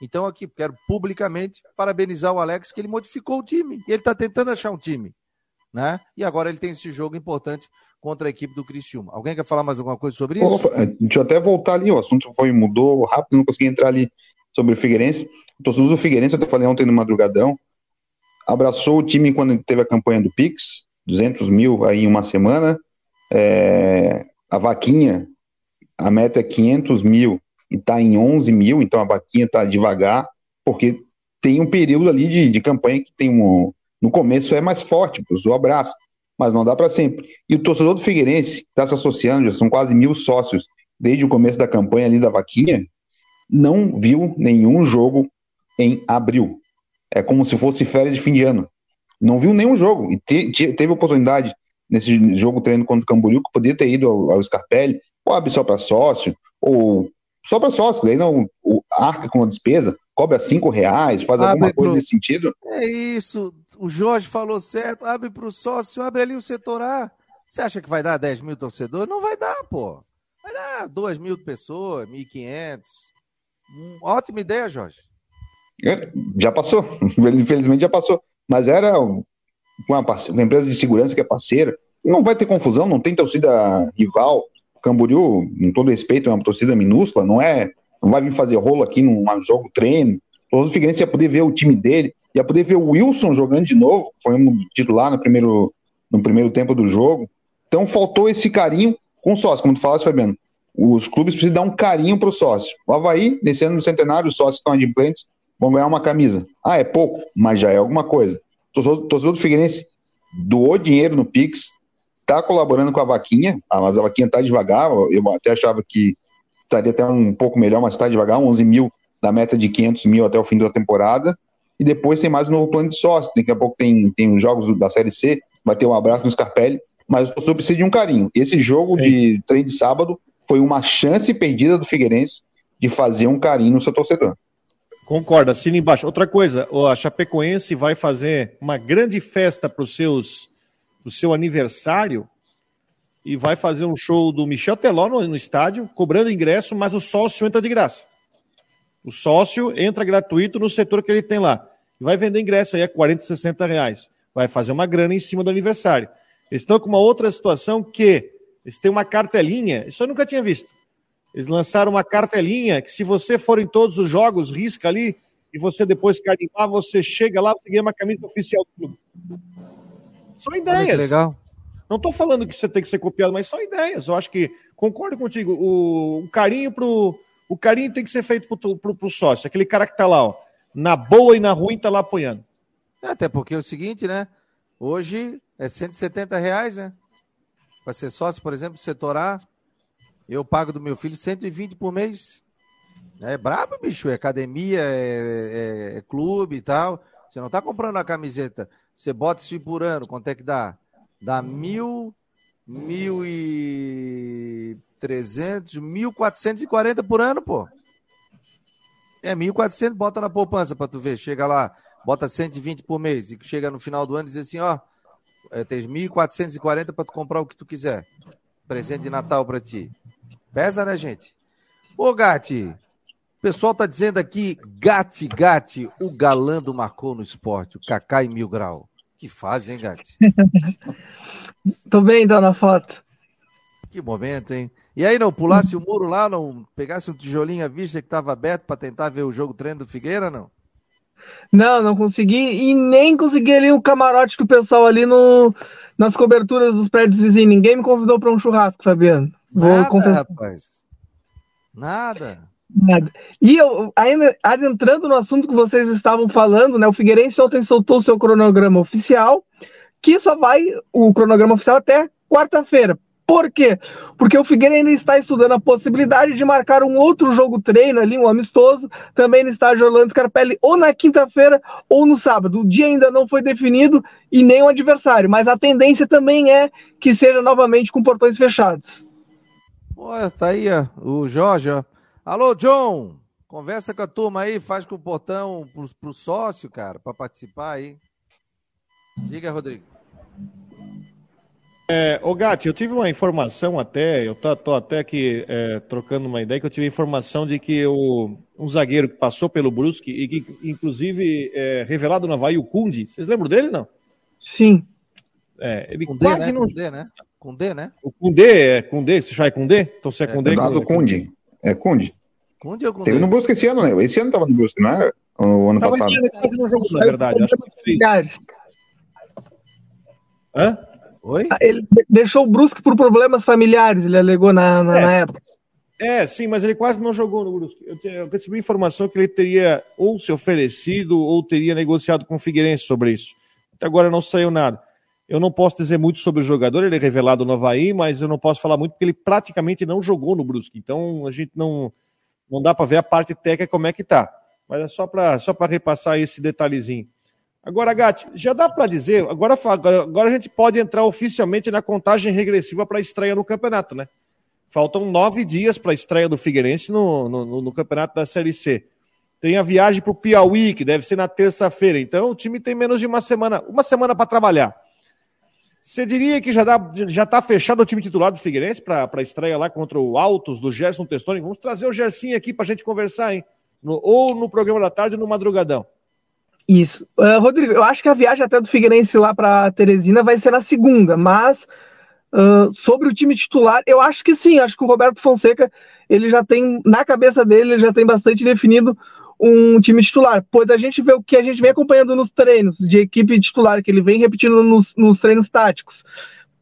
Então, aqui, quero publicamente parabenizar o Alex, que ele modificou o time. E ele está tentando achar um time. Né? E agora ele tem esse jogo importante contra a equipe do Criciúma. Alguém quer falar mais alguma coisa sobre isso? Opa, é, deixa eu até voltar ali, o assunto foi, mudou rápido, não consegui entrar ali sobre o Figueirense. O torcedor do Figueirense, eu até falei ontem no madrugadão, abraçou o time quando teve a campanha do Pix, 200 mil aí em uma semana, é, a vaquinha, a meta é 500 mil e está em 11 mil, então a vaquinha está devagar, porque tem um período ali de, de campanha que tem um, no começo é mais forte, o abraço mas não dá para sempre. E o torcedor do Figueirense, que está se associando, já são quase mil sócios desde o começo da campanha ali da Vaquinha, não viu nenhum jogo em abril. É como se fosse férias de fim de ano. Não viu nenhum jogo. E te, te, teve oportunidade nesse jogo treino contra o Camboriú, que poderia ter ido ao, ao Scarpelli, ou abre só para sócio, ou só para sócio, daí não o, arca com a despesa, cobra cinco reais, faz abre alguma coisa pro... nesse sentido. É isso, o Jorge falou certo, abre para o sócio, abre ali o setor A. Você acha que vai dar 10 mil torcedores? Não vai dar, pô. Vai dar 2 mil pessoas, 1.500. Hum, ótima ideia, Jorge. É, já passou, infelizmente já passou. Mas era uma, uma empresa de segurança que é parceira. Não vai ter confusão, não tem torcida rival. Camboriú, com todo respeito, é uma torcida minúscula, não é. Não vai vir fazer rolo aqui num jogo treino. O Figueirense ia poder ver o time dele ia poder ver o Wilson jogando de novo, foi um titular no primeiro, no primeiro tempo do jogo. Então faltou esse carinho com o sócio, como tu falaste, Fabiano. Os clubes precisam dar um carinho para o sócio. O Havaí, nesse ano do centenário, os sócios estão adimplentes, vão ganhar uma camisa. Ah, é pouco, mas já é alguma coisa. Torcedor do Figueirense doou dinheiro no Pix, está colaborando com a vaquinha, ah, mas a vaquinha está devagar, eu até achava que estaria até um pouco melhor, mas está devagar, 11 mil da meta de 500 mil até o fim da temporada, e depois tem mais um novo plano de sócio, daqui a pouco tem, tem os jogos da Série C, vai ter um abraço no Scarpelli, mas o torcedor precisa de um carinho. Esse jogo Sim. de trem de sábado foi uma chance perdida do Figueirense de fazer um carinho no seu torcedor. Concorda, assina embaixo. Outra coisa, a Chapecoense vai fazer uma grande festa para os seus pro seu aniversário e vai fazer um show do Michel Teló no, no, estádio, cobrando ingresso, mas o sócio entra de graça. O sócio entra gratuito no setor que ele tem lá. E vai vender ingresso aí a 40, 60 reais. Vai fazer uma grana em cima do aniversário. Eles estão com uma outra situação que eles têm uma cartelinha, isso eu nunca tinha visto. Eles lançaram uma cartelinha que se você for em todos os jogos, risca ali, e você depois carimbar, você chega lá, você ganha uma camisa oficial do clube. São ideias. legal. Não estou falando que você tem que ser copiado, mas são ideias. Eu acho que concordo contigo. O, o carinho pro o carinho tem que ser feito pro, pro, pro sócio, aquele cara que tá lá, ó, na boa e na ruim tá lá apoiando. É, até porque é o seguinte, né? Hoje é 170 reais, né? Para ser sócio, por exemplo, setor A, eu pago do meu filho 120 por mês. É brabo, bicho. É academia, é, é, é clube e tal. Você não tá comprando a camiseta. Você bota isso por ano, quanto é que dá? Dá mil, mil e trezentos, mil quatrocentos e quarenta por ano, pô. É mil quatrocentos, bota na poupança para tu ver. Chega lá, bota 120 por mês e chega no final do ano e diz assim, ó, é, tem 1.440 para tu comprar o que tu quiser. Presente de Natal para ti. Pesa, né, gente? Ô, Gati, o pessoal tá dizendo aqui, Gati, Gati, o galando marcou no esporte, o Kaká e Mil Grau. Que fase, hein, Gati? Tô bem, dando a foto. Que momento, hein? E aí, não pulasse o muro lá, não pegasse um tijolinho à vista que estava aberto para tentar ver o jogo treino do Figueira, não? Não, não consegui. E nem consegui ali o camarote do pessoal ali no, nas coberturas dos prédios vizinhos. Ninguém me convidou para um churrasco, Fabiano. Vou Nada, confessar. rapaz. Nada. Nada. E eu, ainda adentrando no assunto que vocês estavam falando, né? O Figueirense ontem soltou seu cronograma oficial, que só vai o cronograma oficial até quarta-feira. Por quê? Porque o Figueira ainda está estudando a possibilidade de marcar um outro jogo treino ali, um amistoso, também no estádio Orlando Scarpelli, ou na quinta-feira ou no sábado. O dia ainda não foi definido e nem o adversário, mas a tendência também é que seja novamente com portões fechados. Pô, tá aí ó, o Jorge, ó. Alô, John! Conversa com a turma aí, faz com o portão pro, pro sócio, cara, para participar aí. Diga, Rodrigo. É, ô Gatti, eu tive uma informação até, eu tô, tô até aqui é, trocando uma ideia, que eu tive informação de que o, um zagueiro que passou pelo Brusque e que, inclusive, é, revelado no Havaí, o Kundi, vocês lembram dele, não? Sim. É, ele Kundê, quase né? não... Kundê, né? Kundê, né? O Kundê, é Kundê, você chama Kundê? Então você é, é Kundê? É dado Kundi, é Kundi. Kundi ou Kundê? Teve no Brusque esse ano, né? Esse ano tava no Brusque, não é? O ano tava passado. Ele quase não jogou, na verdade. Acho que Hã? Oi? Ah, ele deixou o Brusque por problemas familiares, ele alegou na, na, é. na época. É, sim, mas ele quase não jogou no Brusque. Eu, eu recebi informação que ele teria ou se oferecido ou teria negociado com o Figueirense sobre isso. Até agora não saiu nada. Eu não posso dizer muito sobre o jogador, ele é revelado no Havaí, mas eu não posso falar muito porque ele praticamente não jogou no Brusque. Então a gente não, não dá para ver a parte técnica como é que tá. Mas é só para só repassar esse detalhezinho. Agora, Gatti, já dá para dizer, agora, agora a gente pode entrar oficialmente na contagem regressiva para a estreia no campeonato, né? Faltam nove dias para a estreia do Figueirense no, no, no, campeonato da Série C. Tem a viagem para o Piauí, que deve ser na terça-feira. Então o time tem menos de uma semana, uma semana para trabalhar. Você diria que já já está fechado o time titular do Figueirense para a estreia lá contra o Altos do Gerson Testoni? Vamos trazer o Gersinho aqui para a gente conversar, hein? No, ou no programa da tarde ou no madrugadão. Isso. Uh, Rodrigo, eu acho que a viagem até do Figueirense lá para Teresina vai ser na segunda, mas uh, sobre o time titular, eu acho que sim, acho que o Roberto Fonseca, ele já tem, na cabeça dele, ele já tem bastante definido um time titular, pois a gente vê o que a gente vem acompanhando nos treinos de equipe titular, que ele vem repetindo nos, nos treinos táticos,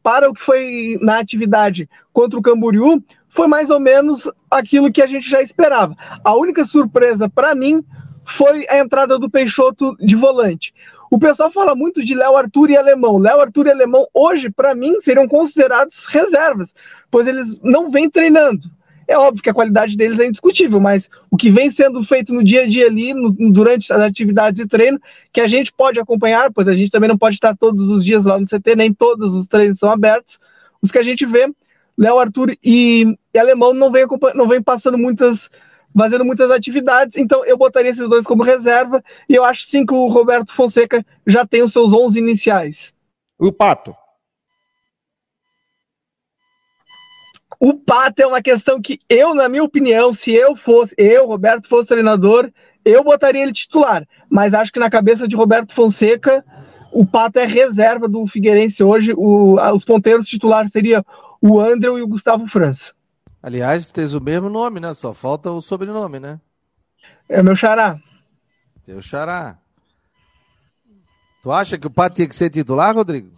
para o que foi na atividade contra o Camboriú, foi mais ou menos aquilo que a gente já esperava. A única surpresa para mim foi a entrada do Peixoto de volante. O pessoal fala muito de Léo Arthur e Alemão. Léo Arthur e Alemão, hoje, para mim, seriam considerados reservas, pois eles não vêm treinando. É óbvio que a qualidade deles é indiscutível, mas o que vem sendo feito no dia a dia ali, no, durante as atividades de treino, que a gente pode acompanhar, pois a gente também não pode estar todos os dias lá no CT, nem todos os treinos são abertos. Os que a gente vê, Léo Arthur e, e Alemão não vem, não vem passando muitas fazendo muitas atividades, então eu botaria esses dois como reserva, e eu acho sim que o Roberto Fonseca já tem os seus 11 iniciais. O Pato? O Pato é uma questão que eu, na minha opinião, se eu fosse, eu, Roberto, fosse treinador, eu botaria ele titular. Mas acho que na cabeça de Roberto Fonseca, o Pato é reserva do Figueirense hoje. O, os ponteiros titulares seriam o André e o Gustavo França. Aliás, tens o mesmo nome, né? Só falta o sobrenome, né? É meu xará. Teu xará. Tu acha que o Pato tinha que ser titular, Rodrigo?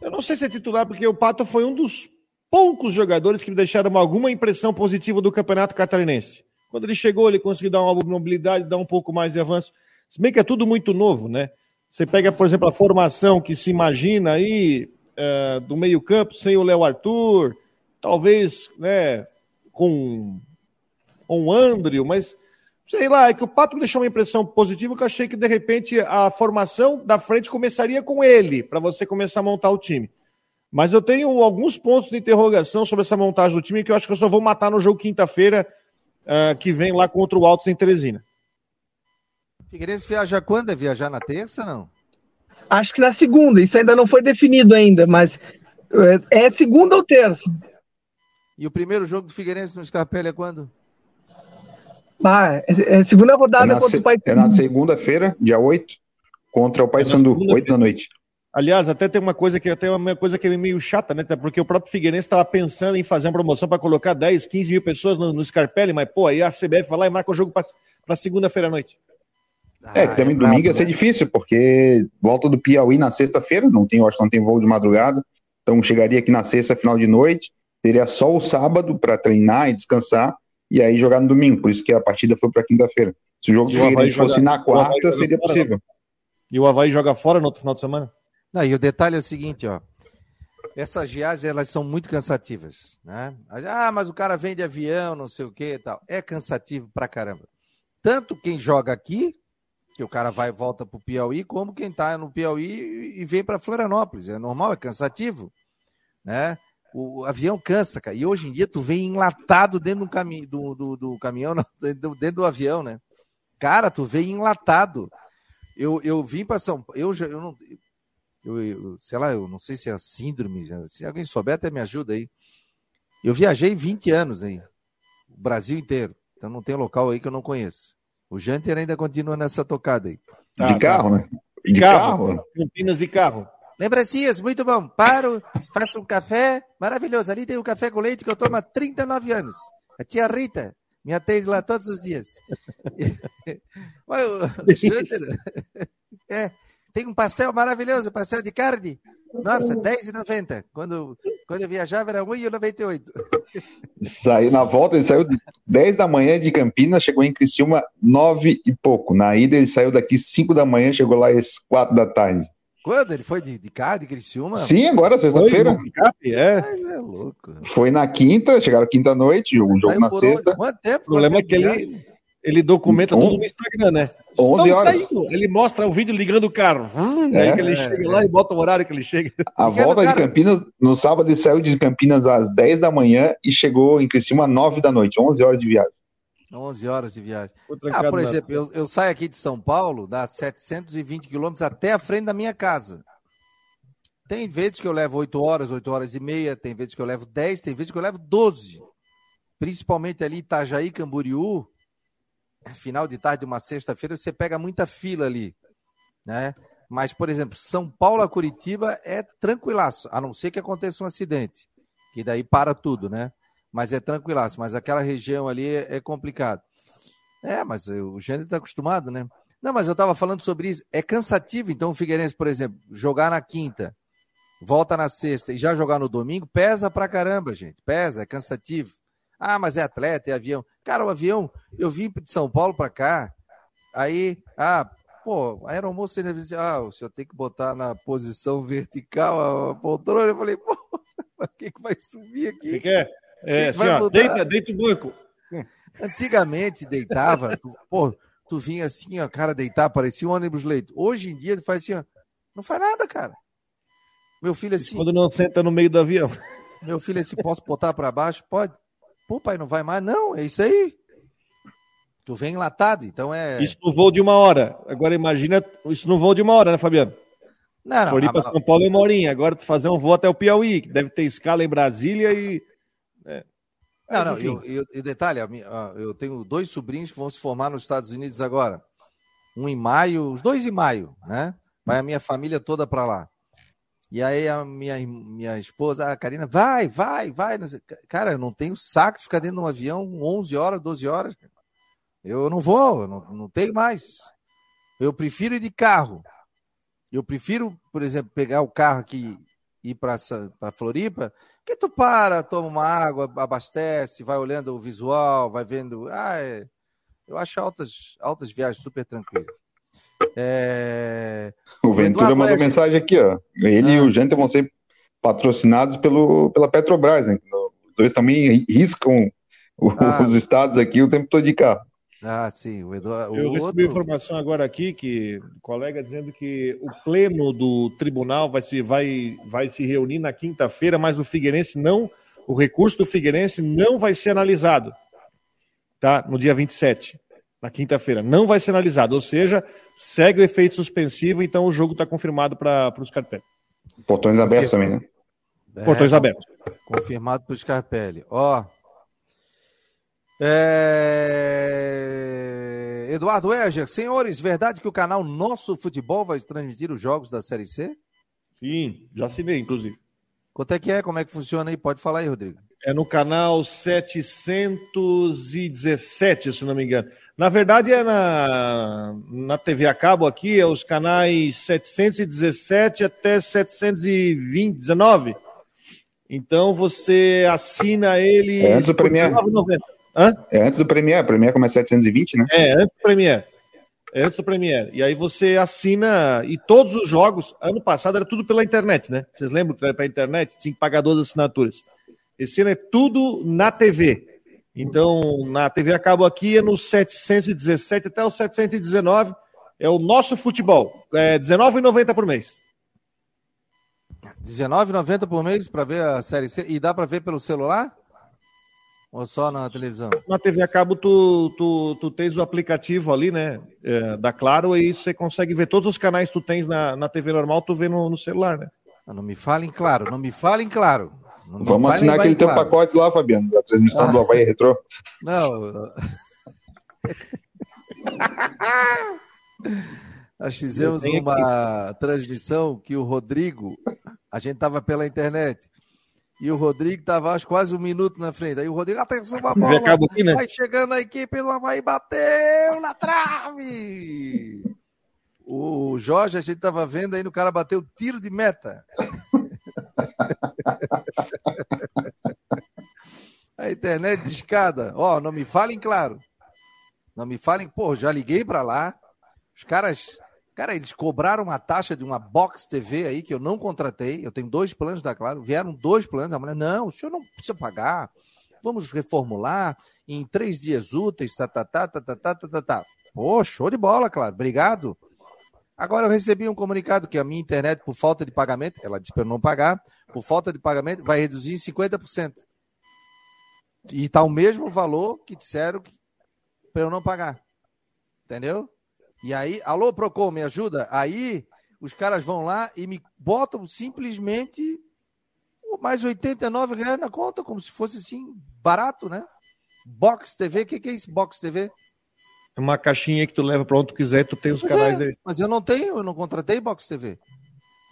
Eu não sei se é titular, porque o Pato foi um dos poucos jogadores que me deixaram alguma impressão positiva do Campeonato Catarinense. Quando ele chegou, ele conseguiu dar uma mobilidade, dar um pouco mais de avanço. Se bem que é tudo muito novo, né? Você pega, por exemplo, a formação que se imagina aí é, do meio-campo sem o Léo Arthur, talvez né, com, com o Andrew, mas sei lá, é que o Pato me deixou uma impressão positiva que eu achei que de repente a formação da frente começaria com ele, para você começar a montar o time. Mas eu tenho alguns pontos de interrogação sobre essa montagem do time que eu acho que eu só vou matar no jogo quinta-feira, uh, que vem lá contra o Altos em Teresina. Figueirense viaja quando? É viajar na terça, não? Acho que na segunda, isso ainda não foi definido ainda, mas é, é segunda ou terça. E o primeiro jogo do Figueirense no Scarpelli é quando? Ah, é, é segunda rodada é contra o Pai É na segunda-feira, dia 8, contra o Paysandu, é 8 da noite. Aliás, até tem uma coisa que até uma coisa que é meio chata, né? Porque o próprio Figueirense estava pensando em fazer uma promoção para colocar 10, 15 mil pessoas no, no Scarpelli, mas pô, aí a CBF vai lá e marca o jogo para segunda-feira à noite. É, que também ah, é domingo ia ser difícil, porque volta do Piauí na sexta-feira, não tem, eu acho que não tem voo de madrugada, então chegaria aqui na sexta, final de noite, teria só o sábado para treinar e descansar, e aí jogar no domingo. Por isso que a partida foi para quinta-feira. Se o jogo do Figueirense fosse na quarta, seria possível. E o Havaí joga fora no outro final de semana? Não, e o detalhe é o seguinte, ó. Essas viagens, elas são muito cansativas, né? Ah, mas o cara vem de avião, não sei o que e tal. É cansativo pra caramba. Tanto quem joga aqui, que o cara vai e volta pro Piauí, como quem tá no Piauí e vem para Florianópolis. É normal, é cansativo, né? O avião cansa, cara. E hoje em dia tu vem enlatado dentro do, cami do, do, do caminhão, não, dentro do avião, né? Cara, tu vem enlatado. Eu, eu vim para São Paulo, eu, eu não. Eu, eu, sei lá, eu não sei se é síndrome, se alguém souber, até me ajuda aí. Eu viajei 20 anos aí, o Brasil inteiro. Então não tem local aí que eu não conheço. O Janter ainda continua nessa tocada aí. De carro, né? De carro. carro. Campinas de carro. Lembrancinhas, muito bom. Paro, faço um café, maravilhoso. Ali tem um café com leite que eu tomo há 39 anos. A tia Rita me atende lá todos os dias. é, tem um pastel maravilhoso, pastel de carne. Nossa, R$10,90. Quando, quando eu viajava era R$1,98. Saiu na volta, ele saiu 10 da manhã de Campinas, chegou em Criciúma 9 e pouco. Na ida ele saiu daqui 5 da manhã, chegou lá às 4 da tarde. Quando? Ele foi de, de carro, de Criciúma? Sim, agora, sexta-feira. É. é louco. Foi na quinta, chegaram quinta-noite, o jogo na sexta. Onde? Quanto tempo? O problema é que ele, ele documenta um, tudo no Instagram, né? 11 horas. Saindo. Ele mostra o vídeo ligando o carro. Hum, é, aí que ele é, chega é. lá e bota o horário que ele chega. A volta de Campinas, no sábado ele saiu de Campinas às 10 da manhã e chegou em Criciúma às 9 da noite, 11 horas de viagem. 11 horas de viagem. Ah, por exemplo, eu, eu, saio aqui de São Paulo, dá 720 quilômetros até a frente da minha casa. Tem vezes que eu levo 8 horas, 8 horas e meia, tem vezes que eu levo 10, tem vezes que eu levo 12. Principalmente ali Itajaí, Camboriú, final de tarde, uma sexta-feira, você pega muita fila ali, né? Mas, por exemplo, São Paulo a Curitiba é tranquilaço, a não ser que aconteça um acidente, que daí para tudo, né? Mas é tranquilaço, mas aquela região ali é, é complicado. É, mas o Gênero está acostumado, né? Não, mas eu estava falando sobre isso. É cansativo, então, o Figueirense, por exemplo, jogar na quinta, volta na sexta e já jogar no domingo, pesa pra caramba, gente. Pesa, é cansativo. Ah, mas é atleta, é avião. Cara, o avião, eu vim de São Paulo para cá, aí, ah, pô, aeromoça ainda disse, ah, o senhor tem que botar na posição vertical a poltrona. Eu falei, pô, o que, que vai subir aqui? Que que é? É, assim, ó, deita, deita o banco. Antigamente deitava, tu, pô, tu vinha assim, ó, cara, deitar, parecia um ônibus leito. Hoje em dia ele faz assim, ó, não faz nada, cara. Meu filho assim. Quando não senta no meio do avião. Meu filho assim, posso botar para baixo? Pode. Pô, pai, não vai mais? Não, é isso aí. Tu vem enlatado, então é. Isso no voo de uma hora. Agora imagina isso no voo de uma hora, né, Fabiano? Não, não. Floripa, São Paulo é uma horinha. Agora tu fazer um voo até o Piauí, que deve ter escala em Brasília e. Não, não, e, detalhe, eu tenho dois sobrinhos que vão se formar nos Estados Unidos agora. Um em maio, os dois em maio, né? Vai a minha família toda para lá. E aí a minha, minha esposa, a Karina, vai, vai, vai. Cara, eu não tenho saco de ficar dentro de um avião 11 horas, 12 horas. Eu não vou, eu não, não tenho mais. Eu prefiro ir de carro. Eu prefiro, por exemplo, pegar o carro aqui ir para Floripa, que tu para, toma uma água, abastece, vai olhando o visual, vai vendo. Ah, é... eu acho altas, altas viagens super tranquilas. É... O Ventura Eduardo mandou mensagem aqui, ó. Ele ah. e o Janta vão ser patrocinados pelo, pela Petrobras, né? Os dois também riscam ah. os estados aqui o tempo todo de carro. Ah, sim. O Eduardo, Eu recebi outro... informação agora aqui que o colega dizendo que o pleno do tribunal vai se, vai, vai se reunir na quinta-feira, mas o Figueirense não, o recurso do Figueirense não vai ser analisado, tá? No dia 27, na quinta-feira, não vai ser analisado, ou seja, segue o efeito suspensivo, então o jogo está confirmado para os Scarpelli. Portões abertos também, né? É, Portões abertos. Confirmado para o Scarpelli. Ó, é... Eduardo Eger, senhores, verdade que o canal Nosso Futebol vai transmitir os jogos da Série C? Sim, já assinei, inclusive. Quanto é que é? Como é que funciona aí? Pode falar aí, Rodrigo. É no canal 717, se não me engano. Na verdade, é na, na TV a cabo aqui, é os canais 717 até 720, 19. Então você assina ele. É antes do Premier. Hã? É antes do Premiere, Premiere começa 720, né? É, antes do Premiere. É antes do Premiere. E aí você assina, e todos os jogos, ano passado era tudo pela internet, né? Vocês lembram que era pela internet? Tinha que pagar duas assinaturas. Esse ano é tudo na TV. Então, na TV a cabo aqui é no 717 até o 719. É o nosso futebol. É R$19,90 por mês. R$19,90 por mês para ver a Série C. E dá para ver pelo celular? Ou só na televisão? Na TV a cabo, tu, tu, tu tens o aplicativo ali, né? É, da Claro, e você consegue ver todos os canais que tu tens na, na TV normal, tu vê no, no celular, né? Ah, não me falem claro, não me falem claro. Não Vamos assinar aquele teu claro. pacote lá, Fabiano, da transmissão ah. do Havaí Retro. Não. Nós fizemos uma aqui. transmissão que o Rodrigo, a gente tava pela internet. E o Rodrigo estava, quase um minuto na frente. Aí o Rodrigo, atenção, uma bola. Aqui, né? Vai chegando a equipe do Havaí, bateu na trave. O Jorge, a gente estava vendo aí, o cara bateu tiro de meta. a internet de escada. Ó, não me falem claro. Não me falem, pô, já liguei para lá. Os caras Cara, eles cobraram uma taxa de uma Box TV aí que eu não contratei. Eu tenho dois planos da Claro. Vieram dois planos. A mulher, não, o senhor não precisa pagar. Vamos reformular em três dias úteis. Tá, tá, tá, tá, tá, tá, tá, tá. tá. Pô, show de bola, claro. Obrigado. Agora eu recebi um comunicado que a minha internet, por falta de pagamento, ela disse para eu não pagar, por falta de pagamento, vai reduzir em 50%. E está o mesmo valor que disseram para eu não pagar. Entendeu? E aí, alô, Procon, me ajuda? Aí os caras vão lá e me botam simplesmente mais 89 reais na conta, como se fosse assim, barato, né? Box TV, o que, que é isso, Box TV? É uma caixinha que tu leva para onde tu quiser, tu tem os pois canais é, dele. Mas eu não tenho, eu não contratei Box TV.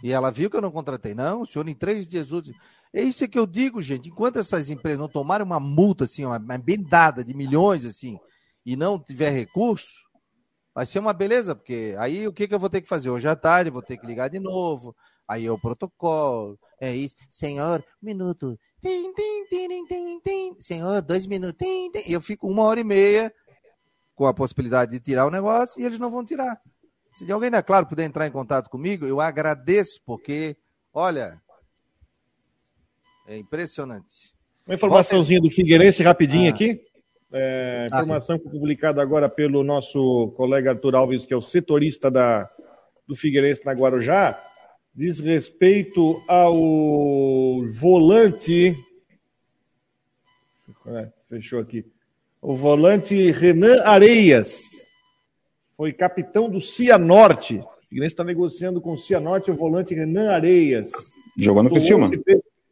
E ela viu que eu não contratei. Não, o senhor em três dias úteis. É isso que eu digo, gente. Enquanto essas empresas não tomarem uma multa, assim, uma, uma bendada de milhões, assim, e não tiver recurso, vai ser uma beleza, porque aí o que, que eu vou ter que fazer? Hoje à tarde vou ter que ligar de novo, aí é o protocolo, é isso. Senhor, minuto. Tim, tim, tim, tim, tim. Senhor, dois minutos. Tim, tim. Eu fico uma hora e meia com a possibilidade de tirar o negócio e eles não vão tirar. Se alguém é claro puder entrar em contato comigo, eu agradeço, porque, olha, é impressionante. Uma informaçãozinha do Figueirense rapidinho ah. aqui. É, ah, informação ah, publicada agora pelo nosso colega Arthur Alves, que é o setorista da, do Figueirense na Guarujá, diz respeito ao volante. É, fechou aqui. O volante Renan Areias foi capitão do Cianorte. O Figueirense está negociando com o Cianorte o volante Renan Areias. Jogou no Criciúma.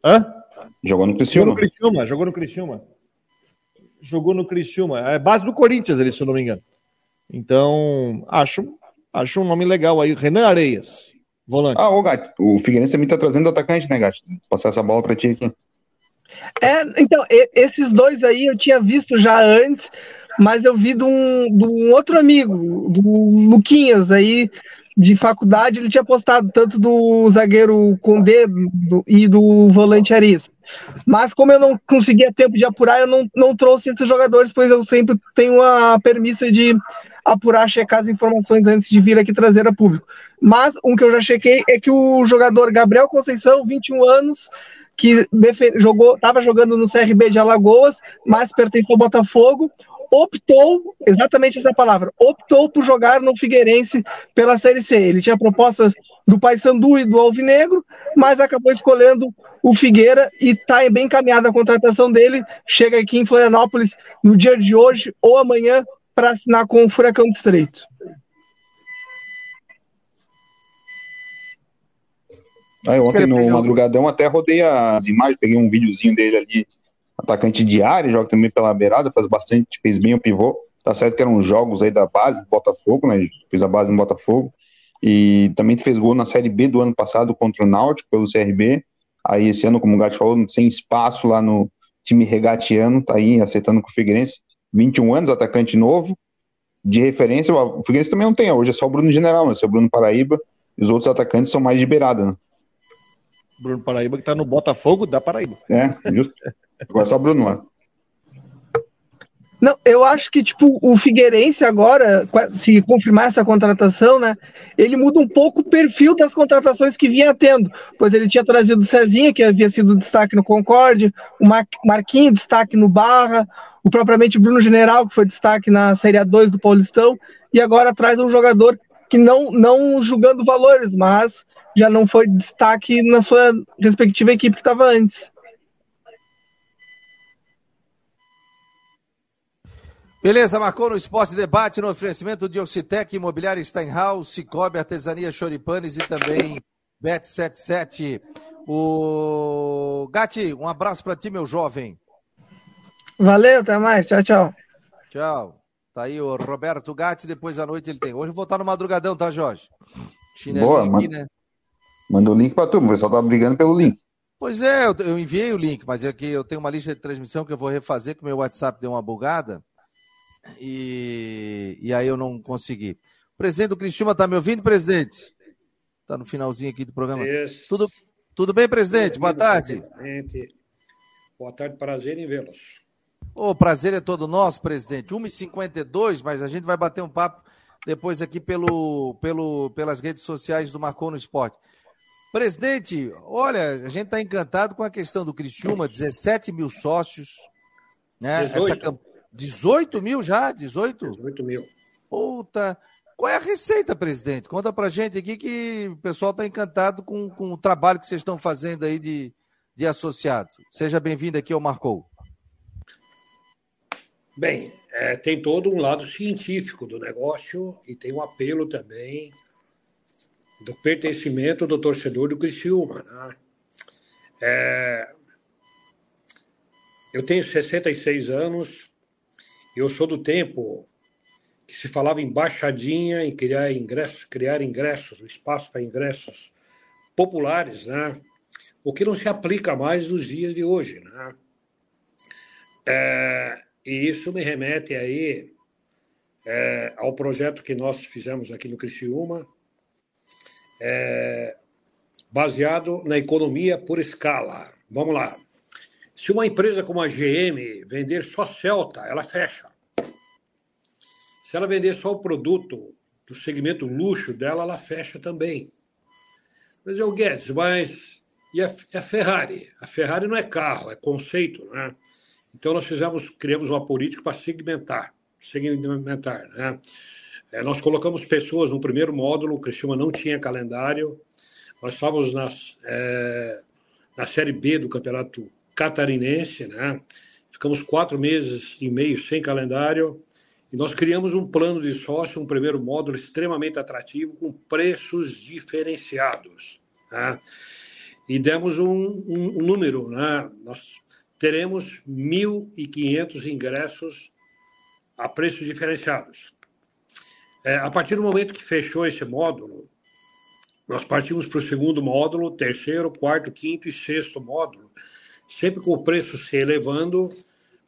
Hã? Jogou no Criciúma. Jogou no Criciúma, jogou no Criciúma. Jogou no Criciúma. É base do Corinthians, ele, se eu não me engano. Então, acho, acho um nome legal aí. Renan Areias, volante. Ah, o Gato, o Figueirense também tá trazendo atacante, né, Gato? Vou passar essa bola para ti aqui. É, então, esses dois aí eu tinha visto já antes, mas eu vi de um, de um outro amigo, do Luquinhas aí, de faculdade, ele tinha postado tanto do zagueiro Condé e do volante Aris. Mas como eu não conseguia tempo de apurar, eu não, não trouxe esses jogadores, pois eu sempre tenho a permissa de apurar, checar as informações antes de vir aqui trazer a público. Mas um que eu já chequei é que o jogador Gabriel Conceição, 21 anos, que jogou, estava jogando no CRB de Alagoas, mas pertence ao Botafogo, optou, exatamente essa palavra, optou por jogar no Figueirense pela Série C. Ele tinha propostas do Paysandu e do Alvinegro, mas acabou escolhendo o Figueira e está bem encaminhada a contratação dele. Chega aqui em Florianópolis no dia de hoje ou amanhã para assinar com o Furacão do Estreito. Aí, ontem no madrugadão até rodei as imagens, peguei um videozinho dele ali atacante de área, joga também pela beirada, faz bastante, fez bem o pivô. Tá certo que eram jogos aí da base do Botafogo, né? Fez a base no Botafogo. E também fez gol na Série B do ano passado contra o Náutico pelo CRB. Aí esse ano, como o Gato falou, sem espaço lá no time regatiano, tá aí acertando com o Figueirense. 21 anos, atacante novo, de referência. O Figueirense também não tem, hoje é só o Bruno General, né? Esse é Bruno Paraíba. E os outros atacantes são mais de beirada, né? Bruno Paraíba que tá no Botafogo da Paraíba. É, justo. Agora só o Bruno lá. Não, eu acho que, tipo, o Figueirense agora, se confirmar essa contratação, né, ele muda um pouco o perfil das contratações que vinha tendo, pois ele tinha trazido o Cezinha, que havia sido destaque no Concorde, o Mar Marquinhos, destaque no Barra, o propriamente Bruno General, que foi destaque na Série A2 do Paulistão, e agora traz um jogador que não, não julgando valores, mas já não foi destaque na sua respectiva equipe que estava antes. Beleza, marcou no Esporte Debate no oferecimento de Ocitec, Imobiliária Steinhaus, Cicobi, Artesania Choripanes e também Bet77. O Gati, um abraço para ti, meu jovem. Valeu, até mais. Tchau, tchau. Tchau. Tá aí o Roberto Gatti, depois à noite ele tem. Hoje eu vou estar no madrugadão, tá, Jorge? Boa, aqui, né? Manda o link para tu, o pessoal tá brigando pelo link. Pois é, eu, eu enviei o link, mas é que eu tenho uma lista de transmissão que eu vou refazer, que o meu WhatsApp deu uma bugada e, e aí eu não consegui. O presidente do Criciúma está me ouvindo, presidente? Está no finalzinho aqui do programa. Tudo, tudo bem, presidente? Boa tarde. Presidente. Boa tarde, prazer em vê-los. O prazer é todo nosso, presidente. 1h52, mas a gente vai bater um papo depois aqui pelo, pelo, pelas redes sociais do Marcou no Esporte. Presidente, olha, a gente está encantado com a questão do Criciúma, 17 mil sócios. Né? 18. Essa, 18 mil já? 18? 18 mil. Puta. Qual é a receita, presidente? Conta pra gente aqui que o pessoal está encantado com, com o trabalho que vocês estão fazendo aí de, de associados. Seja bem-vindo aqui ao Marcou. Bem, é, tem todo um lado científico do negócio e tem um apelo também do pertencimento do torcedor do Criciúma. Né? É, eu tenho 66 anos, eu sou do tempo que se falava em baixadinha, em criar ingressos, criar ingressos, espaço para ingressos populares, né? O que não se aplica mais nos dias de hoje, né? É, e isso me remete aí é, ao projeto que nós fizemos aqui no Criciúma, é, baseado na economia por escala. Vamos lá. Se uma empresa como a GM vender só Celta, ela fecha. Se ela vender só o produto do segmento luxo dela, ela fecha também. Mas eu Guedes, mas e a, a, Ferrari? A Ferrari não é carro, é conceito, né? Então nós fizemos, criamos uma política para segmentar, segmentar, né? É, nós colocamos pessoas no primeiro módulo, o Criciúma não tinha calendário, nós estávamos nas, é, na Série B do Campeonato Catarinense, né? Ficamos quatro meses e meio sem calendário e nós criamos um plano de sócio, um primeiro módulo extremamente atrativo, com preços diferenciados. Né? E demos um, um, um número, né? nós teremos 1.500 ingressos a preços diferenciados. É, a partir do momento que fechou esse módulo, nós partimos para o segundo módulo, terceiro, quarto, quinto e sexto módulo, sempre com o preço se elevando,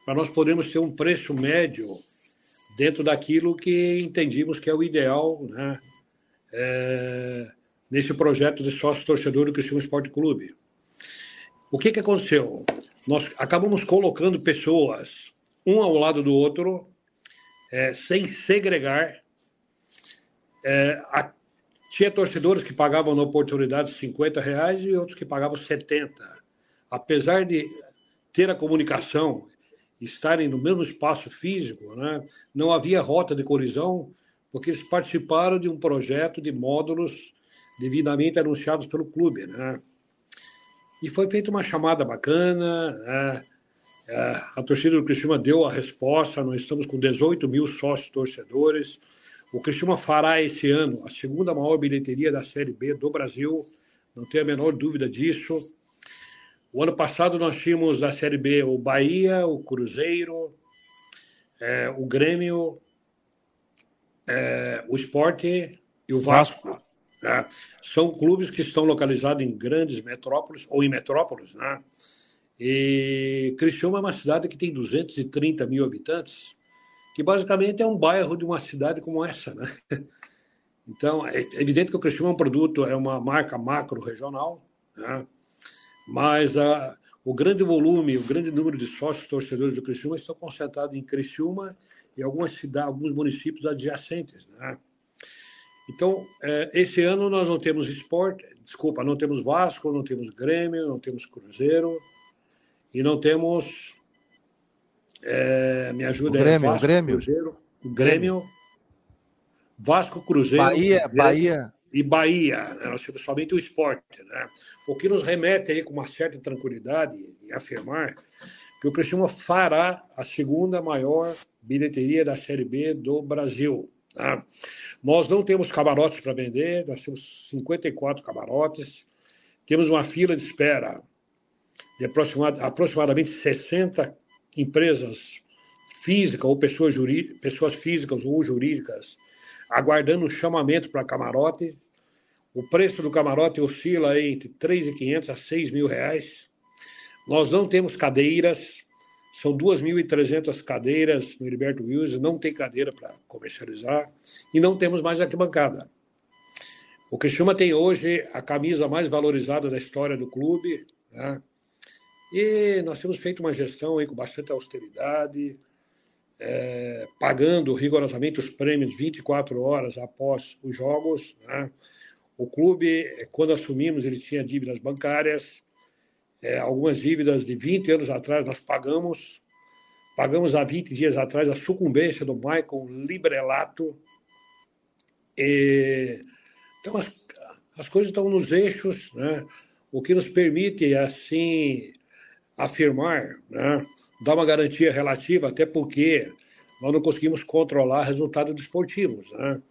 para nós podermos ter um preço médio dentro daquilo que entendimos que é o ideal né, é, nesse projeto de sócio-torcedor do Cristiano Esporte Clube. O que, que aconteceu? Nós acabamos colocando pessoas um ao lado do outro, é, sem segregar. É, a, tinha torcedores que pagavam na oportunidade 50 reais e outros que pagavam 70. Apesar de ter a comunicação estarem no mesmo espaço físico, né? não havia rota de colisão, porque eles participaram de um projeto de módulos devidamente anunciados pelo clube. Né? E foi feita uma chamada bacana, né? É, a torcida do Criciúma deu a resposta, nós estamos com 18 mil sócios torcedores. O Criciúma fará esse ano a segunda maior bilheteria da Série B do Brasil, não tenho a menor dúvida disso. O ano passado nós tínhamos na Série B o Bahia, o Cruzeiro, é, o Grêmio, é, o Esporte e o Vasco. Né? São clubes que estão localizados em grandes metrópoles ou em metrópoles. Né? E Criciúma é uma cidade que tem 230 mil habitantes, que basicamente é um bairro de uma cidade como essa. Né? Então, é evidente que o Criciúma é um produto, é uma marca macro-regional, né? Mas a, o grande volume, o grande número de sócios torcedores do Criciúma estão concentrados em Criciúma e algumas cidades, alguns municípios adjacentes. Né? Então, é, esse ano nós não temos esporte, desculpa, não temos Vasco, não temos Grêmio, não temos Cruzeiro e não temos. É, me ajuda o Grêmio, Vasco, o Grêmio. Cruzeiro, o Grêmio, Vasco, Cruzeiro. Bahia, Cruzeiro, Bahia e Bahia, né? somente o esporte. Né? O que nos remete aí com uma certa tranquilidade em afirmar que o Criciúma fará a segunda maior bilheteria da Série B do Brasil. Tá? Nós não temos camarotes para vender, nós temos 54 camarotes, temos uma fila de espera de aproximadamente 60 empresas físicas ou pessoas, pessoas físicas ou jurídicas aguardando o chamamento para camarote. O preço do camarote oscila entre 3.500 a 6 mil reais. Nós não temos cadeiras, são 2.300 cadeiras no Heriberto Wilson, não tem cadeira para comercializar e não temos mais arquibancada. O Criciúma tem hoje a camisa mais valorizada da história do clube, né? e nós temos feito uma gestão aí com bastante austeridade, é, pagando rigorosamente os prêmios 24 horas após os jogos. Né? O clube, quando assumimos, ele tinha dívidas bancárias, é, algumas dívidas de 20 anos atrás nós pagamos. Pagamos há 20 dias atrás a sucumbência do Michael Librelato. E, então, as, as coisas estão nos eixos, né? o que nos permite, assim, afirmar, né? dar uma garantia relativa, até porque nós não conseguimos controlar resultados desportivos. Né?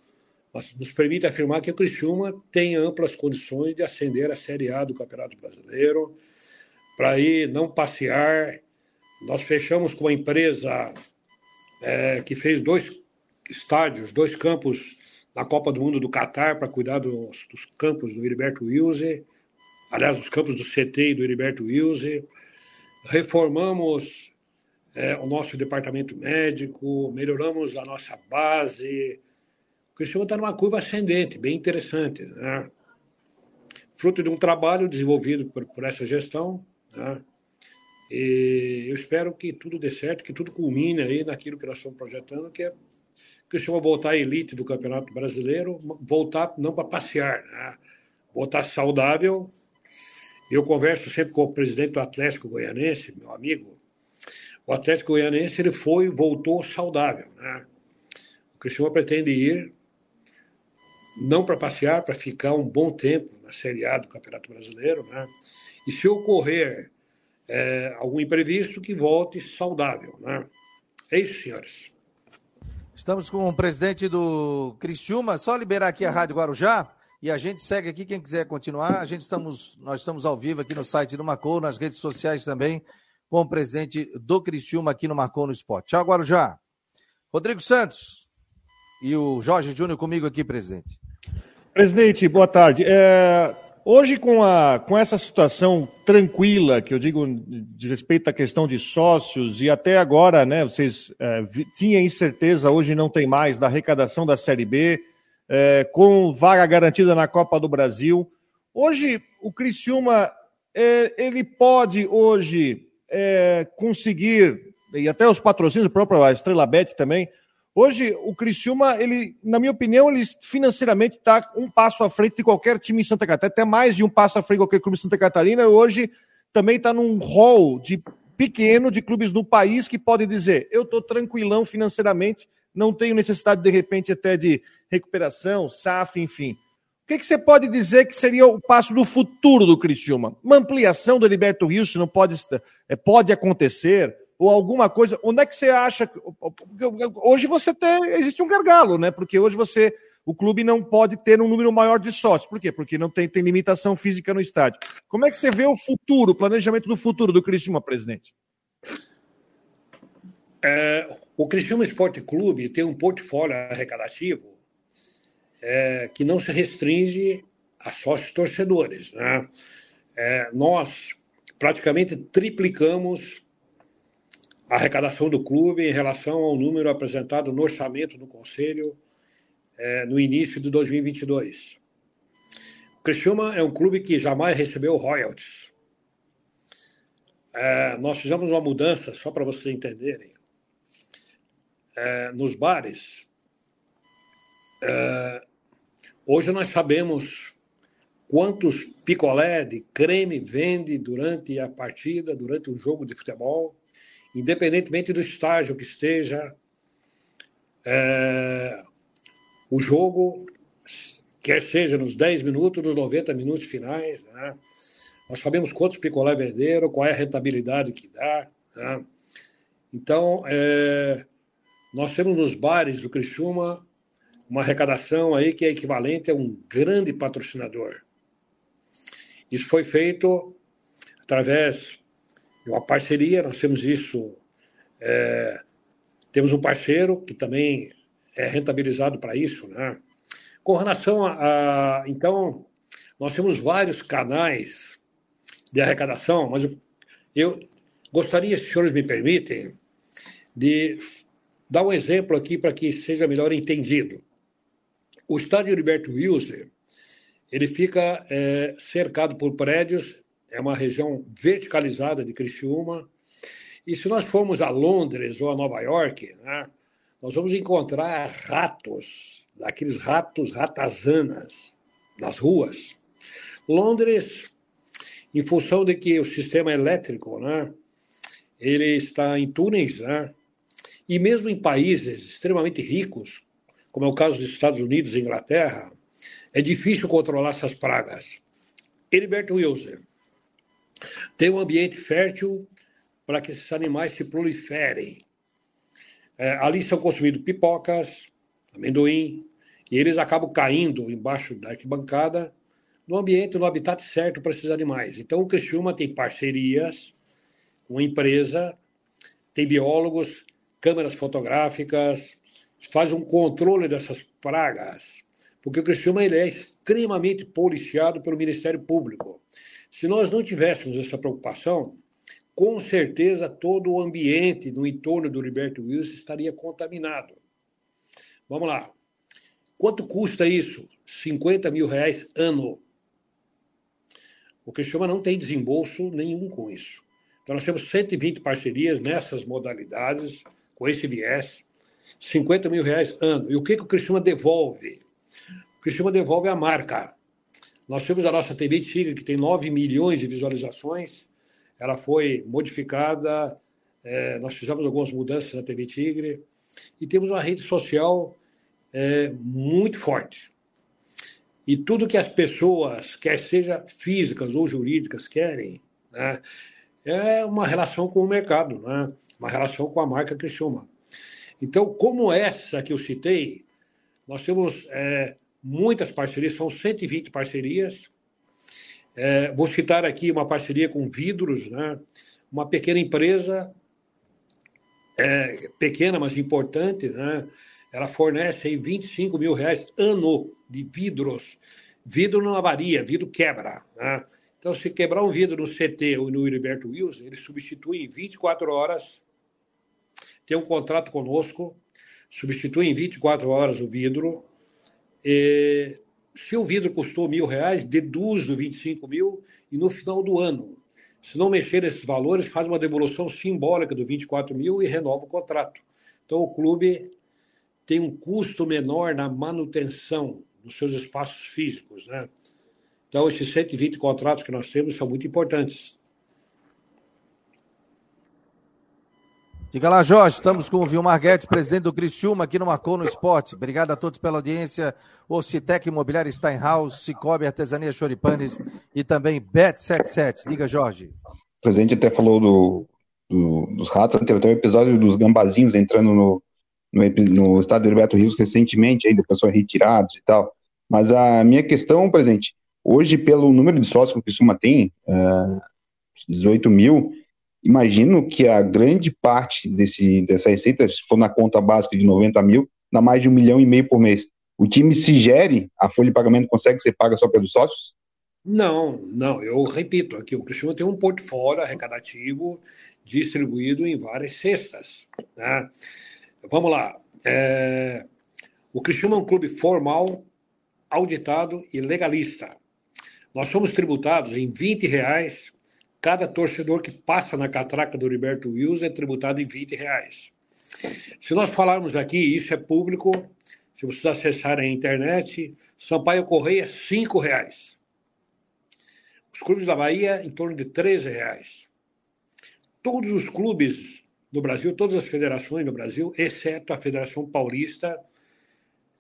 Nos permite afirmar que o Criciúma tem amplas condições de ascender à Série A do Campeonato Brasileiro, para ir não passear. Nós fechamos com uma empresa é, que fez dois estádios, dois campos na Copa do Mundo do Catar para cuidar dos, dos, campos do Heriberto Wilson, aliás, os campos do CT e do Heriberto Wilson. Reformamos é, o nosso departamento médico, melhoramos a nossa base. O Cristiano está numa curva ascendente, bem interessante. Né? Fruto de um trabalho desenvolvido por, por essa gestão. Né? E eu espero que tudo dê certo, que tudo culmine aí naquilo que nós estamos projetando, que é Criciúma voltar à elite do Campeonato Brasileiro, voltar não para passear, né? voltar saudável. Eu converso sempre com o presidente do Atlético Goianense, meu amigo. O Atlético Goianense ele foi, voltou saudável, né? O Criciúma pretende ir não para passear, para ficar um bom tempo na Série A do Campeonato Brasileiro, né? E se ocorrer é, algum imprevisto, que volte saudável, né? É isso, senhores. Estamos com o presidente do Criciúma. Só liberar aqui a Rádio Guarujá e a gente segue aqui. Quem quiser continuar, a gente estamos, nós estamos ao vivo aqui no site do Marcou, nas redes sociais também, com o presidente do Criciúma aqui no Marcou no Esporte. Tchau, Guarujá. Rodrigo Santos e o Jorge Júnior comigo aqui, presidente. Presidente, boa tarde. É, hoje, com, a, com essa situação tranquila, que eu digo de respeito à questão de sócios, e até agora, né, vocês é, tinham incerteza, hoje não tem mais, da arrecadação da Série B, é, com vaga garantida na Copa do Brasil. Hoje, o Criciúma, é, ele pode hoje é, conseguir, e até os patrocínios, o próprio Estrela Bet também, Hoje, o Criciúma, ele, na minha opinião, ele financeiramente está um passo à frente de qualquer time em Santa Catarina, até mais de um passo à frente de qualquer clube em Santa Catarina. Hoje também está num hall de pequeno de clubes do país que pode dizer: eu estou tranquilão financeiramente, não tenho necessidade, de repente, até de recuperação, SAF, enfim. O que, que você pode dizer que seria o passo do futuro do Criciúma? Uma ampliação do Liberto Rio, se não pode, é, pode acontecer? Ou alguma coisa. Onde é que você acha? Hoje você tem. Existe um gargalo, né? Porque hoje você. O clube não pode ter um número maior de sócios. Por quê? Porque não tem, tem limitação física no estádio. Como é que você vê o futuro, o planejamento do futuro do Criciúma, presidente? É, o Criciúma Esporte Clube tem um portfólio arrecadativo é, que não se restringe a sócios torcedores. Né? É, nós praticamente triplicamos a arrecadação do clube em relação ao número apresentado no orçamento do Conselho é, no início de 2022. O Criciúma é um clube que jamais recebeu royalties. É, nós fizemos uma mudança, só para vocês entenderem. É, nos bares, é, hoje nós sabemos quantos picolé de creme vende durante a partida, durante o jogo de futebol independentemente do estágio que esteja é, o jogo, quer seja nos 10 minutos, nos 90 minutos finais. Né? Nós sabemos quantos picolé venderam, qual é a rentabilidade que dá. Né? Então, é, nós temos nos bares do Criciúma uma arrecadação aí que é equivalente a um grande patrocinador. Isso foi feito através uma parceria, nós temos isso. É, temos um parceiro que também é rentabilizado para isso. Né? Com relação a, a, Então, nós temos vários canais de arrecadação, mas eu, eu gostaria, se os senhores me permitem, de dar um exemplo aqui para que seja melhor entendido. O estádio Heriberto Wilson ele fica é, cercado por prédios é uma região verticalizada de Criciúma. E se nós formos a Londres ou a Nova York, né, nós vamos encontrar ratos, daqueles ratos ratazanas, nas ruas. Londres, em função de que o sistema elétrico, né, ele está em túneis, né, e mesmo em países extremamente ricos, como é o caso dos Estados Unidos e Inglaterra, é difícil controlar essas pragas. Heriberto Wilson, tem um ambiente fértil para que esses animais se proliferem. É, ali são consumidos pipocas, amendoim, e eles acabam caindo embaixo da arquibancada no ambiente, no habitat certo para esses animais. Então, o Criciúma tem parcerias com a empresa, tem biólogos, câmeras fotográficas, faz um controle dessas pragas, porque o Criciúma ele é extremamente policiado pelo Ministério Público. Se nós não tivéssemos essa preocupação, com certeza todo o ambiente no entorno do Liberto Wilson estaria contaminado. Vamos lá. Quanto custa isso? 50 mil reais ano. O Cristiano não tem desembolso nenhum com isso. Então, nós temos 120 parcerias nessas modalidades, com esse viés. 50 mil reais ano. E o que, que o Cristiano devolve? O Cristiano devolve a marca. Nós temos a nossa TV Tigre, que tem 9 milhões de visualizações. Ela foi modificada, é, nós fizemos algumas mudanças na TV Tigre. E temos uma rede social é, muito forte. E tudo que as pessoas, quer seja físicas ou jurídicas, querem, né, é uma relação com o mercado, né, uma relação com a marca Criciúma. Então, como essa que eu citei, nós temos é, muitas parcerias, são 120 parcerias. É, vou citar aqui uma parceria com Vidros, né? uma pequena empresa, é, pequena, mas importante, né? ela fornece aí 25 mil reais ano de vidros. Vidro não avaria, vidro quebra. Né? Então, se quebrar um vidro no CT ou no Heriberto Wilson, ele substitui em 24 horas tem um contrato conosco, substitui em 24 horas o vidro. E, se o vidro custou mil reais, deduz do 25 mil e no final do ano, se não mexer nesses valores, faz uma devolução simbólica do 24 mil e renova o contrato. Então, o clube tem um custo menor na manutenção dos seus espaços físicos. Né? Então, esses 120 contratos que nós temos são muito importantes. Diga lá, Jorge, estamos com o Vilmar Guedes, presidente do Criciúma, aqui no Marcou no Esporte. Obrigado a todos pela audiência. O Citec Imobiliário Steinhaus, Cicobi Artesania Choripanes e também Bet77. Diga, Jorge. O presidente até falou do, do, dos ratos, teve até um episódio dos gambazinhos entrando no, no, no estado do Herberto Rios recentemente, aí depois foram retirados e tal. Mas a minha questão, presidente, hoje, pelo número de sócios que o Criciúma tem, uh, é, 18 mil, imagino que a grande parte desse, dessa receita, se for na conta básica de 90 mil, dá mais de um milhão e meio por mês. O time se gere, a folha de pagamento consegue ser paga só pelos sócios? Não, não, eu repito aqui, o Cristiano tem um portfólio arrecadativo distribuído em várias cestas. Né? Vamos lá. É... O Cristiano é um clube formal, auditado e legalista. Nós somos tributados em 20 reais Cada torcedor que passa na catraca do Roberto Wilson é tributado em 20 reais. Se nós falarmos aqui, isso é público, se vocês acessarem a internet, Sampaio Correia, 5 reais. Os clubes da Bahia, em torno de 13 reais. Todos os clubes do Brasil, todas as federações no Brasil, exceto a Federação Paulista,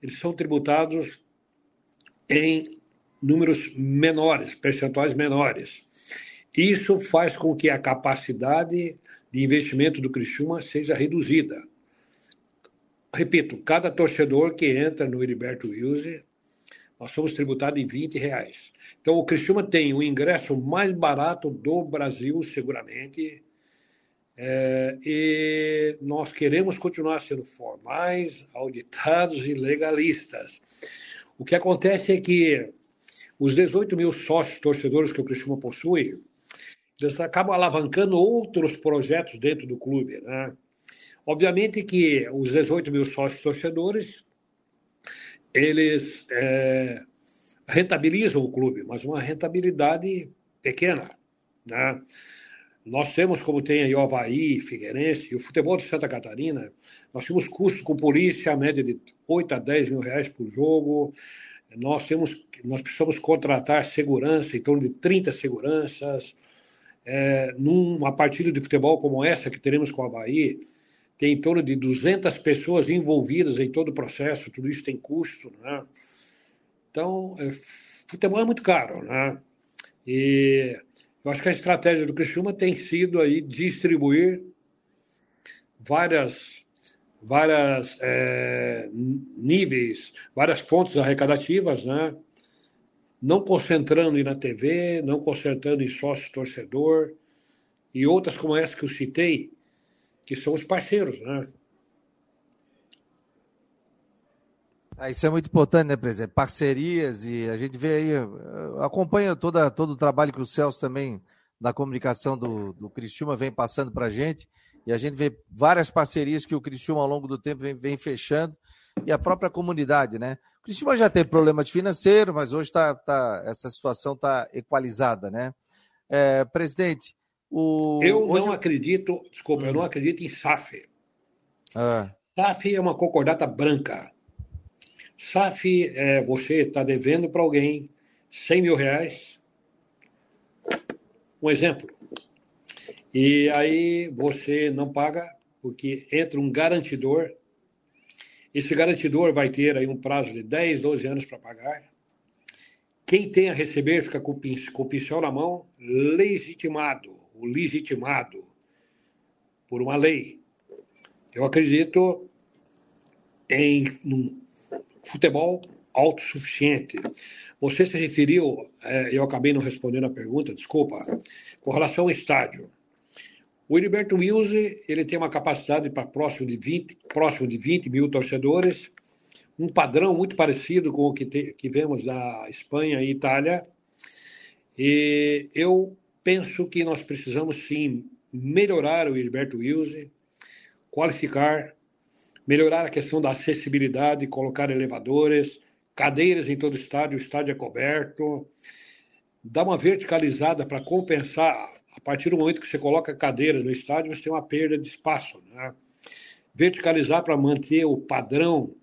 eles são tributados em números menores, percentuais menores. Isso faz com que a capacidade de investimento do Criciúma seja reduzida. Repito, cada torcedor que entra no Heriberto Wilson, nós somos tributados em 20 reais. Então, o Criciúma tem o ingresso mais barato do Brasil, seguramente, é, e nós queremos continuar sendo formais, auditados e legalistas. O que acontece é que os 18 mil sócios torcedores que o Criciúma possui, eles acabam alavancando outros projetos dentro do clube. Né? Obviamente que os 18 mil sócios torcedores, eles é, rentabilizam o clube, mas uma rentabilidade pequena. Né? Nós temos, como tem aí o Havaí, Figueirense e o futebol de Santa Catarina, nós temos custos com polícia, a média de 8 a 10 mil reais por jogo. Nós, temos, nós precisamos contratar segurança, em torno de 30 seguranças é, numa partida de futebol como essa que teremos com o Havaí, tem em torno de 200 pessoas envolvidas em todo o processo, tudo isso tem custo, né? Então, é, futebol é muito caro, né? E eu acho que a estratégia do Criciúma tem sido aí distribuir várias várias é, níveis, várias fontes arrecadativas, né? Não concentrando na TV, não concentrando em sócio torcedor e outras como essa que eu citei, que são os parceiros, né? Ah, isso é muito importante, né, presidente? Parcerias e a gente vê aí, acompanha toda, todo o trabalho que o Celso também, da comunicação do, do Cristiúma, vem passando para a gente. E a gente vê várias parcerias que o Cristiúma, ao longo do tempo, vem, vem fechando. E a própria comunidade, né? O já teve problema de financeiro, mas hoje tá, tá, essa situação está equalizada, né? É, presidente, o... Eu hoje... não acredito, desculpa, hum. eu não acredito em SAF. Ah. SAF é uma concordata branca. SAF é você está devendo para alguém 100 mil reais. Um exemplo. E aí você não paga porque entra um garantidor. Esse garantidor vai ter aí um prazo de 10, 12 anos para pagar. Quem tem a receber fica com o pincel na mão, legitimado, o legitimado por uma lei. Eu acredito em um futebol autossuficiente. Você se referiu, é, eu acabei não respondendo a pergunta, desculpa, com relação ao estádio. O Heriberto Wilson ele tem uma capacidade para próximo de 20, próximo de 20 mil torcedores, um padrão muito parecido com o que, te, que vemos na Espanha e Itália. E eu penso que nós precisamos sim melhorar o Heriberto Wilson, qualificar, melhorar a questão da acessibilidade, colocar elevadores, cadeiras em todo o estádio, o estádio é coberto, dar uma verticalizada para compensar. A partir do momento que você coloca cadeira no estádio, você tem uma perda de espaço. Né? Verticalizar para manter o padrão,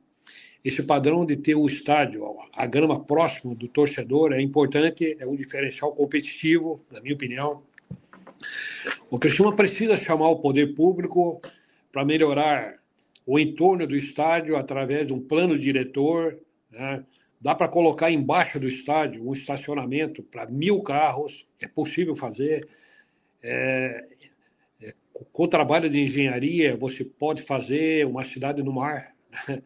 esse padrão de ter o estádio, a grama próxima do torcedor é importante, é um diferencial competitivo, na minha opinião. O Criciúma precisa chamar o poder público para melhorar o entorno do estádio através de um plano diretor, né? Dá para colocar embaixo do estádio um estacionamento para mil carros, é possível fazer. É, é, com o trabalho de engenharia, você pode fazer uma cidade no mar.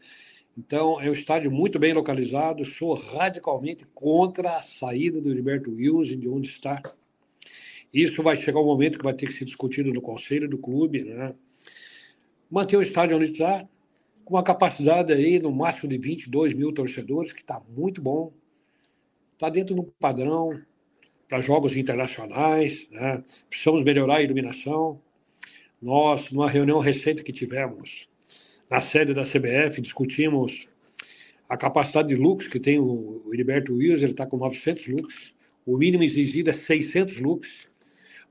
Então, é um estádio muito bem localizado. Sou radicalmente contra a saída do Heriberto Wilson de onde está. Isso vai chegar um momento que vai ter que ser discutido no conselho do clube. Né? Manter o estádio onde está, com uma capacidade aí no máximo de 22 mil torcedores, que está muito bom. Está dentro do padrão para jogos internacionais. Né? Precisamos melhorar a iluminação. Nós, numa reunião recente que tivemos na sede da CBF, discutimos a capacidade de lux que tem o Heriberto Wills, ele está com 900 lux. O mínimo exigido é 600 lux.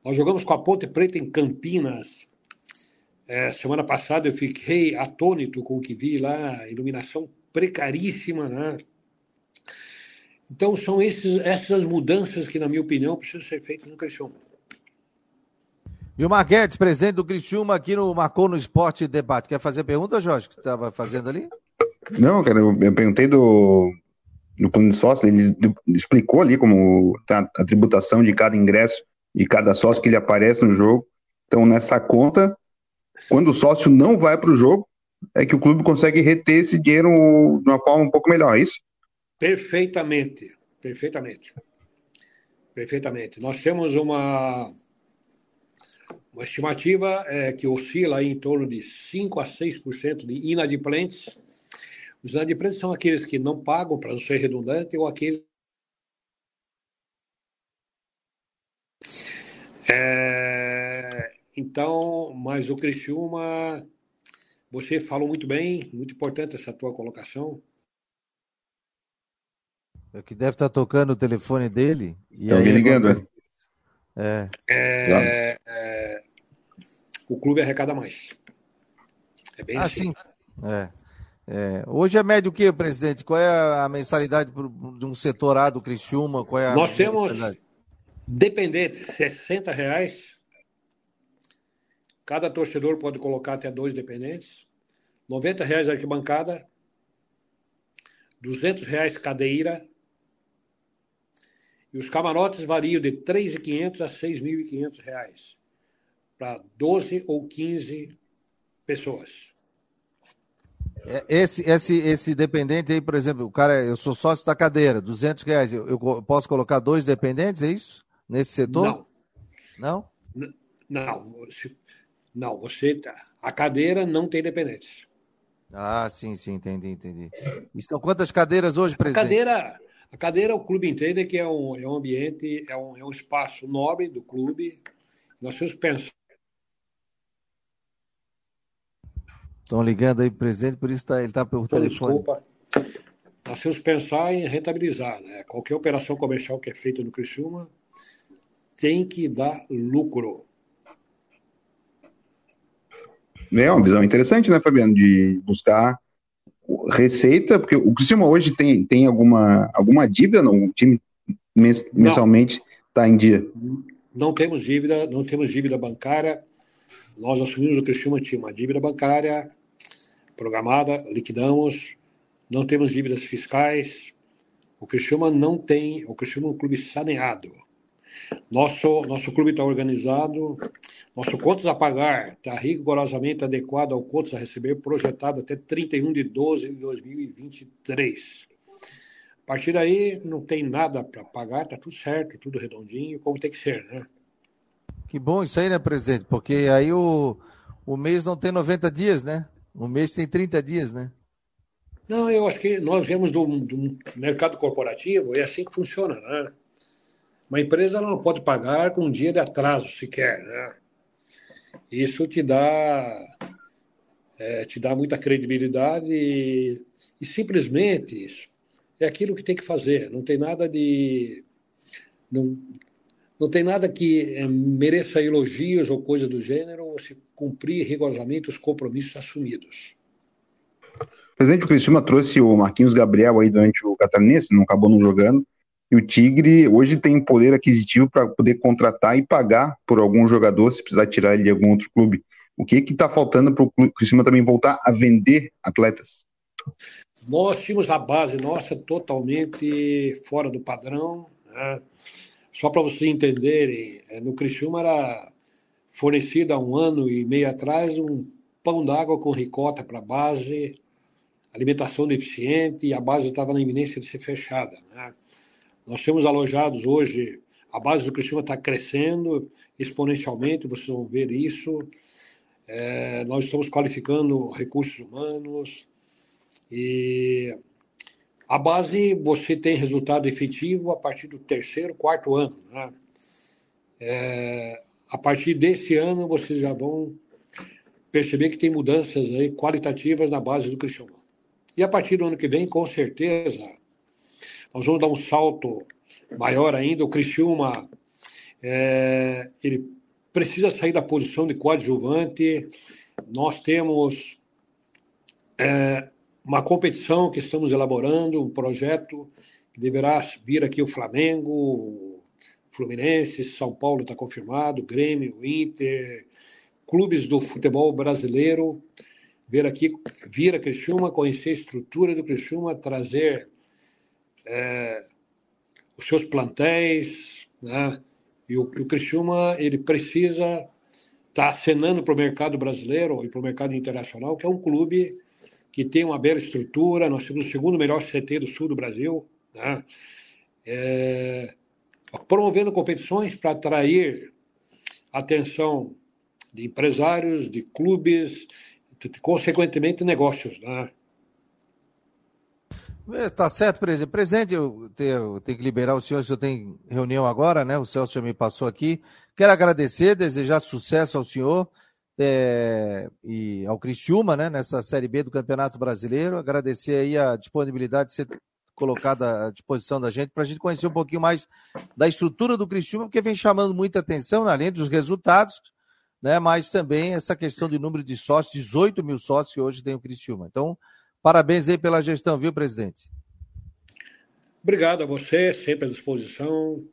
Nós jogamos com a Ponte Preta em Campinas é, semana passada eu fiquei atônito com o que vi lá, iluminação precaríssima, né? Então são esses, essas mudanças que, na minha opinião, precisam ser feitas no Criciúma. E o Marquetes, presidente do Criciúma, aqui no Marcou no Esporte Debate. Quer fazer pergunta, Jorge, que estava fazendo ali? Não, cara, eu, eu perguntei do, no plano de sócio, ele explicou ali como tá a tributação de cada ingresso, de cada sócio que ele aparece no jogo. Então, nessa conta, quando o sócio não vai para o jogo, é que o clube consegue reter esse dinheiro de uma forma um pouco melhor, é isso? Perfeitamente, perfeitamente. Perfeitamente. Nós temos uma, uma estimativa é, que oscila em torno de 5 a 6% de inadimplentes. Os inadimplentes são aqueles que não pagam, para não ser redundante, ou aqueles. É, então, mas o Criciúma, você falou muito bem, muito importante essa tua colocação. É que deve estar tocando o telefone dele. Estão me ligando, é. É, é, O clube arrecada mais. É bem ah, assim. Sim. É. É. Hoje é médio o que, presidente? Qual é a mensalidade de um setor A do Criciúma? Qual é Nós temos dependente, 60 reais Cada torcedor pode colocar até dois dependentes. R$ reais arquibancada. R$ reais cadeira. E os camarotes variam de R$ 3.500 a 6.500 reais. Para 12 ou 15 pessoas. É, esse, esse, esse dependente aí, por exemplo, o cara, eu sou sócio da cadeira, 200 reais, eu, eu posso colocar dois dependentes, é isso? Nesse setor? Não. Não? Não. Não, você. A cadeira não tem dependentes. Ah, sim, sim, entendi, entendi. E são quantas cadeiras hoje, presidente? A cadeira, a cadeira, o clube entende que é um, é um ambiente, é um, é um espaço nobre do clube. Nós temos que pensar. Estão ligando aí, presidente, por isso tá, ele está pelo telefone. Desculpa. Nós temos que pensar em rentabilizar. Né? Qualquer operação comercial que é feita no Criciúma tem que dar lucro. É uma visão interessante, né, Fabiano, de buscar receita, porque o Criciúma hoje tem, tem alguma, alguma dívida, não? O time mensalmente está em dia? Não temos dívida, não temos dívida bancária. Nós assumimos o Criciúma tinha uma dívida bancária programada, liquidamos, não temos dívidas fiscais. O Criciúma não tem, o Criciúma é um clube saneado. Nosso, nosso clube está organizado, nosso contas a pagar está rigorosamente adequado ao contas a receber, projetado até 31 de 12 de 2023. A partir daí, não tem nada para pagar, está tudo certo, tudo redondinho, como tem que ser, né? Que bom isso aí, né, presidente? Porque aí o, o mês não tem 90 dias, né? O mês tem 30 dias, né? Não, eu acho que nós viemos do, do mercado corporativo, é assim que funciona, né? Uma empresa não pode pagar com um dia de atraso sequer, né? Isso te dá é, te dá muita credibilidade e, e, simplesmente é aquilo que tem que fazer. Não tem nada de não, não tem nada que é, mereça elogios ou coisa do gênero se cumprir rigorosamente os compromissos assumidos. O presidente Cristina trouxe o Marquinhos Gabriel aí durante o Catarinense, não acabou não jogando, e o Tigre hoje tem poder aquisitivo para poder contratar e pagar por algum jogador, se precisar tirar ele de algum outro clube. O que está faltando para o Criciúma também voltar a vender atletas? Nós tínhamos a base nossa totalmente fora do padrão. Né? Só para vocês entenderem, é, no Criciúma era fornecido há um ano e meio atrás um pão d'água com ricota para a base, alimentação deficiente, e a base estava na iminência de ser fechada. Né? Nós temos alojados hoje, a base do Criciúma está crescendo exponencialmente, vocês vão ver isso. É, nós estamos qualificando recursos humanos e a base você tem resultado efetivo a partir do terceiro, quarto ano. Né? É, a partir desse ano vocês já vão perceber que tem mudanças aí qualitativas na base do Criciúma. E a partir do ano que vem, com certeza, nós vamos dar um salto maior ainda. O Criciúma, é, ele precisa sair da posição de coadjuvante. Nós temos é, uma competição que estamos elaborando, um projeto que deverá vir aqui o Flamengo, Fluminense, São Paulo está confirmado, Grêmio, Inter, clubes do futebol brasileiro, vir aqui, vir a Criciúma, conhecer a estrutura do Criciúma, trazer é, os seus plantéis, né? E o, o Criciúma, ele precisa estar tá acenando para o mercado brasileiro e para o mercado internacional, que é um clube que tem uma bela estrutura, nós temos o segundo melhor CT do sul do Brasil, né? É, promovendo competições para atrair atenção de empresários, de clubes, consequentemente negócios, né? É, tá certo, presidente. Presidente, eu tenho, eu tenho, que liberar o senhor, o senhor tem reunião agora, né? O Celso já me passou aqui. Quero agradecer, desejar sucesso ao senhor é, e ao Criciúma, né? Nessa Série B do Campeonato Brasileiro. Agradecer aí a disponibilidade de ser colocada à disposição da gente para a gente conhecer um pouquinho mais da estrutura do Criciúma, porque vem chamando muita atenção, né? além dos resultados, né? Mas também essa questão de número de sócios, 18 mil sócios que hoje tem o Criciúma. Então, Parabéns aí pela gestão, viu, presidente? Obrigado a você, sempre à disposição.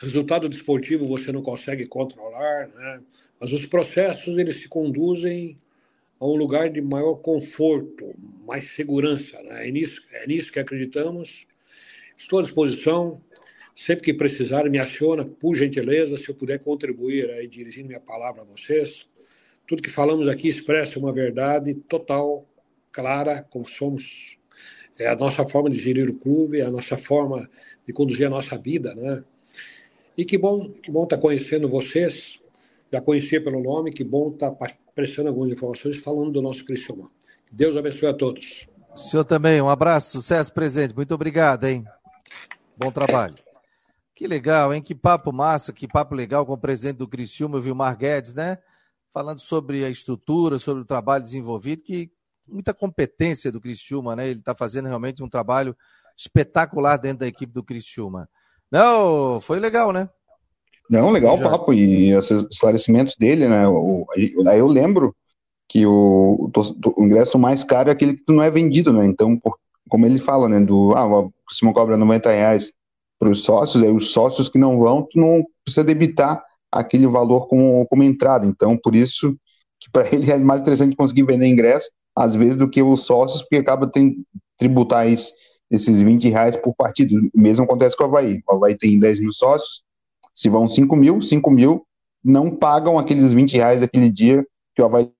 Resultado desportivo você não consegue controlar, né? mas os processos eles se conduzem a um lugar de maior conforto, mais segurança. Né? É, nisso, é nisso que acreditamos. Estou à disposição. Sempre que precisar, me aciona, por gentileza, se eu puder contribuir aí, dirigindo minha palavra a vocês. Tudo que falamos aqui expressa uma verdade total clara, como somos, é a nossa forma de gerir o clube, é a nossa forma de conduzir a nossa vida, né? E que bom, que bom estar tá conhecendo vocês, já conhecia pelo nome, que bom estar tá prestando algumas informações falando do nosso Criciúma. Deus abençoe a todos. O senhor também, um abraço, sucesso presente, muito obrigado, hein? Bom trabalho. Que legal, hein? Que papo massa, que papo legal com o presidente do Criciúma, o Vilmar Guedes, né? Falando sobre a estrutura, sobre o trabalho desenvolvido, que muita competência do Criciúma, né? Ele está fazendo realmente um trabalho espetacular dentro da equipe do Criciúma. Não, foi legal, né? Não, legal o papo e esses esclarecimentos dele, né? aí eu lembro que o, o, o, ingresso mais caro é aquele que não é vendido, né? Então, por, como ele fala, né? Do, ah, o Simão cobra 90 reais para os sócios, aí os sócios que não vão, tu não precisa debitar aquele valor como, como entrada. Então, por isso que para ele é mais interessante conseguir vender ingresso, às vezes, do que os sócios, porque acaba tendo tributar esse, esses 20 reais por partido. O mesmo acontece com o Havaí. O Havaí tem 10 mil sócios, se vão 5 mil, 5 mil não pagam aqueles 20 reais daquele dia que o Havaí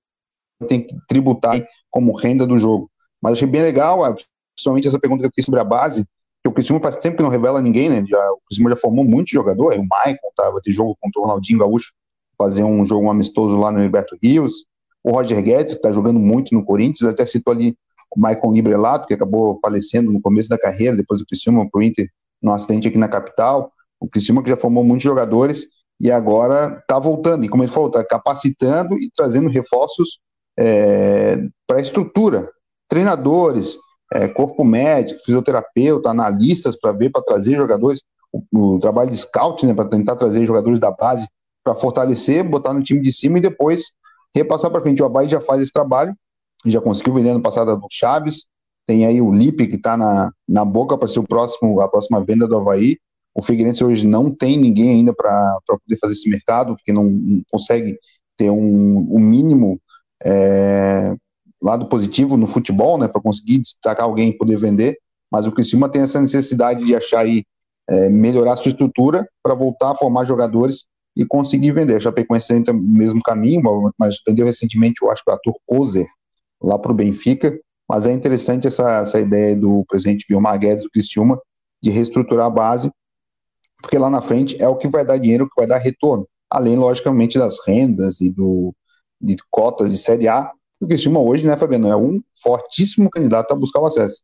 tem que tributar como renda do jogo. Mas achei bem legal, ah, principalmente essa pergunta que eu fiz sobre a base, que o Criciúma faz tempo que não revela ninguém, né? Já, o Criciúma já formou muito jogador, aí o Maicon tava de jogo contra o Ronaldinho Gaúcho, fazer um jogo amistoso lá no Humberto Rios, o Roger Guedes, que está jogando muito no Corinthians, até citou ali o Maicon Librelato, que acabou falecendo no começo da carreira, depois do Criciúma pro Inter, num acidente aqui na capital, o Criciúma que já formou muitos jogadores, e agora está voltando, e como ele falou, está capacitando e trazendo reforços é, para a estrutura, treinadores, é, corpo médico, fisioterapeuta, analistas para ver, para trazer jogadores, o, o, trabalho de scout, né, para tentar trazer jogadores da base para fortalecer, botar no time de cima e depois repassar para frente. O Abai já faz esse trabalho, já conseguiu vender no passado do Chaves, tem aí o Lipe que está na, na boca para ser o próximo, a próxima venda do Havaí. O Figueirense hoje não tem ninguém ainda para poder fazer esse mercado, porque não, consegue ter um, um mínimo é, lado positivo no futebol, né, para conseguir destacar alguém e poder vender, mas o Criciúma tem essa necessidade de achar aí, é, melhorar sua estrutura para voltar a formar jogadores e conseguir vender. A Chapecoense entra no mesmo caminho, mas vendeu recentemente, eu acho o ator Kozer, lá para o Benfica, mas é interessante essa, essa ideia do presidente Vilmar Guedes do Criciúma de reestruturar a base, porque lá na frente é o que vai dar dinheiro, o que vai dar retorno, além, logicamente, das rendas e do, de cotas de Série A, o Criciúma hoje, né, Fabiano, é um fortíssimo candidato a buscar o acesso.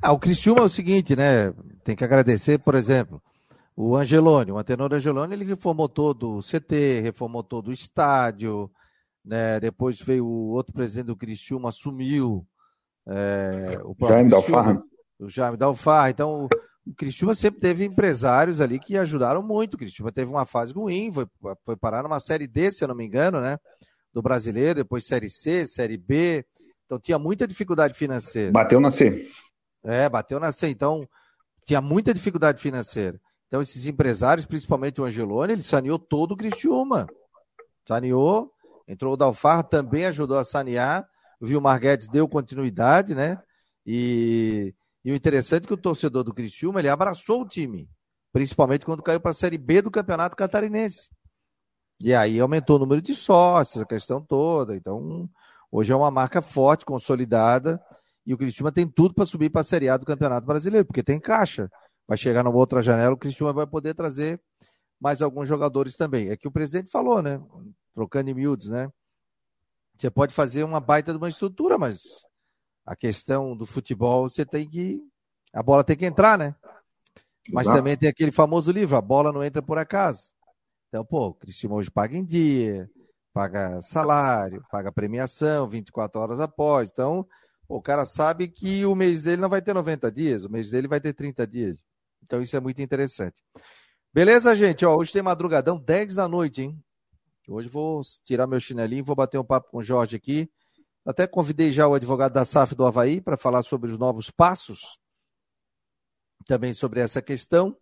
Ah, o Criciúma é o seguinte, né, tem que agradecer, por exemplo, o Angeloni, o Antenor Angeloni, ele reformou todo o CT, reformou todo o estádio, né, depois veio o outro presidente do Criciúma, assumiu é, o Jaime Dalfarra. O Jaime Dalfarra, então o Criciúma sempre teve empresários ali que ajudaram muito. O Criciúma teve uma fase ruim, foi, foi parar numa série D, se eu não me engano, né? do brasileiro, depois Série C, Série B. Então tinha muita dificuldade financeira. Bateu na C. É, bateu na C. Então tinha muita dificuldade financeira. Então esses empresários, principalmente o Angeloni, ele saneou todo o Criciúma. Saneou, entrou o Dalfar, também ajudou a sanear. O Vilmar Guedes deu continuidade, né? E, e o interessante é que o torcedor do Criciúma, ele abraçou o time. Principalmente quando caiu para a Série B do Campeonato Catarinense. E aí aumentou o número de sócios, a questão toda. Então, hoje é uma marca forte, consolidada, e o Cristiúma tem tudo para subir para a Série A do Campeonato Brasileiro, porque tem caixa. Vai chegar numa outra janela, o Cristiúma vai poder trazer mais alguns jogadores também. É que o presidente falou, né? Trocando em miúdos, né? Você pode fazer uma baita de uma estrutura, mas a questão do futebol, você tem que. A bola tem que entrar, né? Mas Exato. também tem aquele famoso livro, a bola não entra por acaso. Então, pô, o Cristiano hoje paga em dia, paga salário, paga premiação 24 horas após. Então, pô, o cara sabe que o mês dele não vai ter 90 dias, o mês dele vai ter 30 dias. Então, isso é muito interessante. Beleza, gente? Ó, hoje tem madrugadão, 10 da noite, hein? Hoje vou tirar meu chinelinho, vou bater um papo com o Jorge aqui. Até convidei já o advogado da SAF do Havaí para falar sobre os novos passos, também sobre essa questão.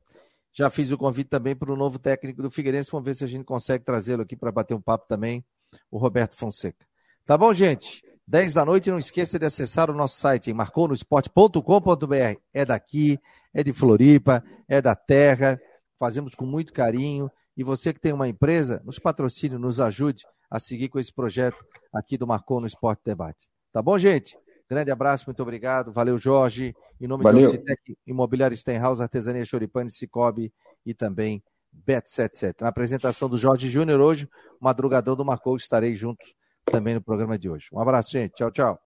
Já fiz o convite também para o novo técnico do Figueirense. Vamos ver se a gente consegue trazê-lo aqui para bater um papo também, o Roberto Fonseca. Tá bom, gente? 10 da noite, não esqueça de acessar o nosso site marconosport.com.br. É daqui, é de Floripa, é da terra, fazemos com muito carinho. E você que tem uma empresa, nos patrocine, nos ajude a seguir com esse projeto aqui do Marcou no Esporte Debate. Tá bom, gente? Grande abraço, muito obrigado. Valeu, Jorge. Em nome Valeu. do Citec Imobiliário Stenhouse, Artesania Choripane, Cicobi e também Bet77. Na apresentação do Jorge Júnior hoje, madrugadão do Marcou, estarei junto também no programa de hoje. Um abraço, gente. Tchau, tchau.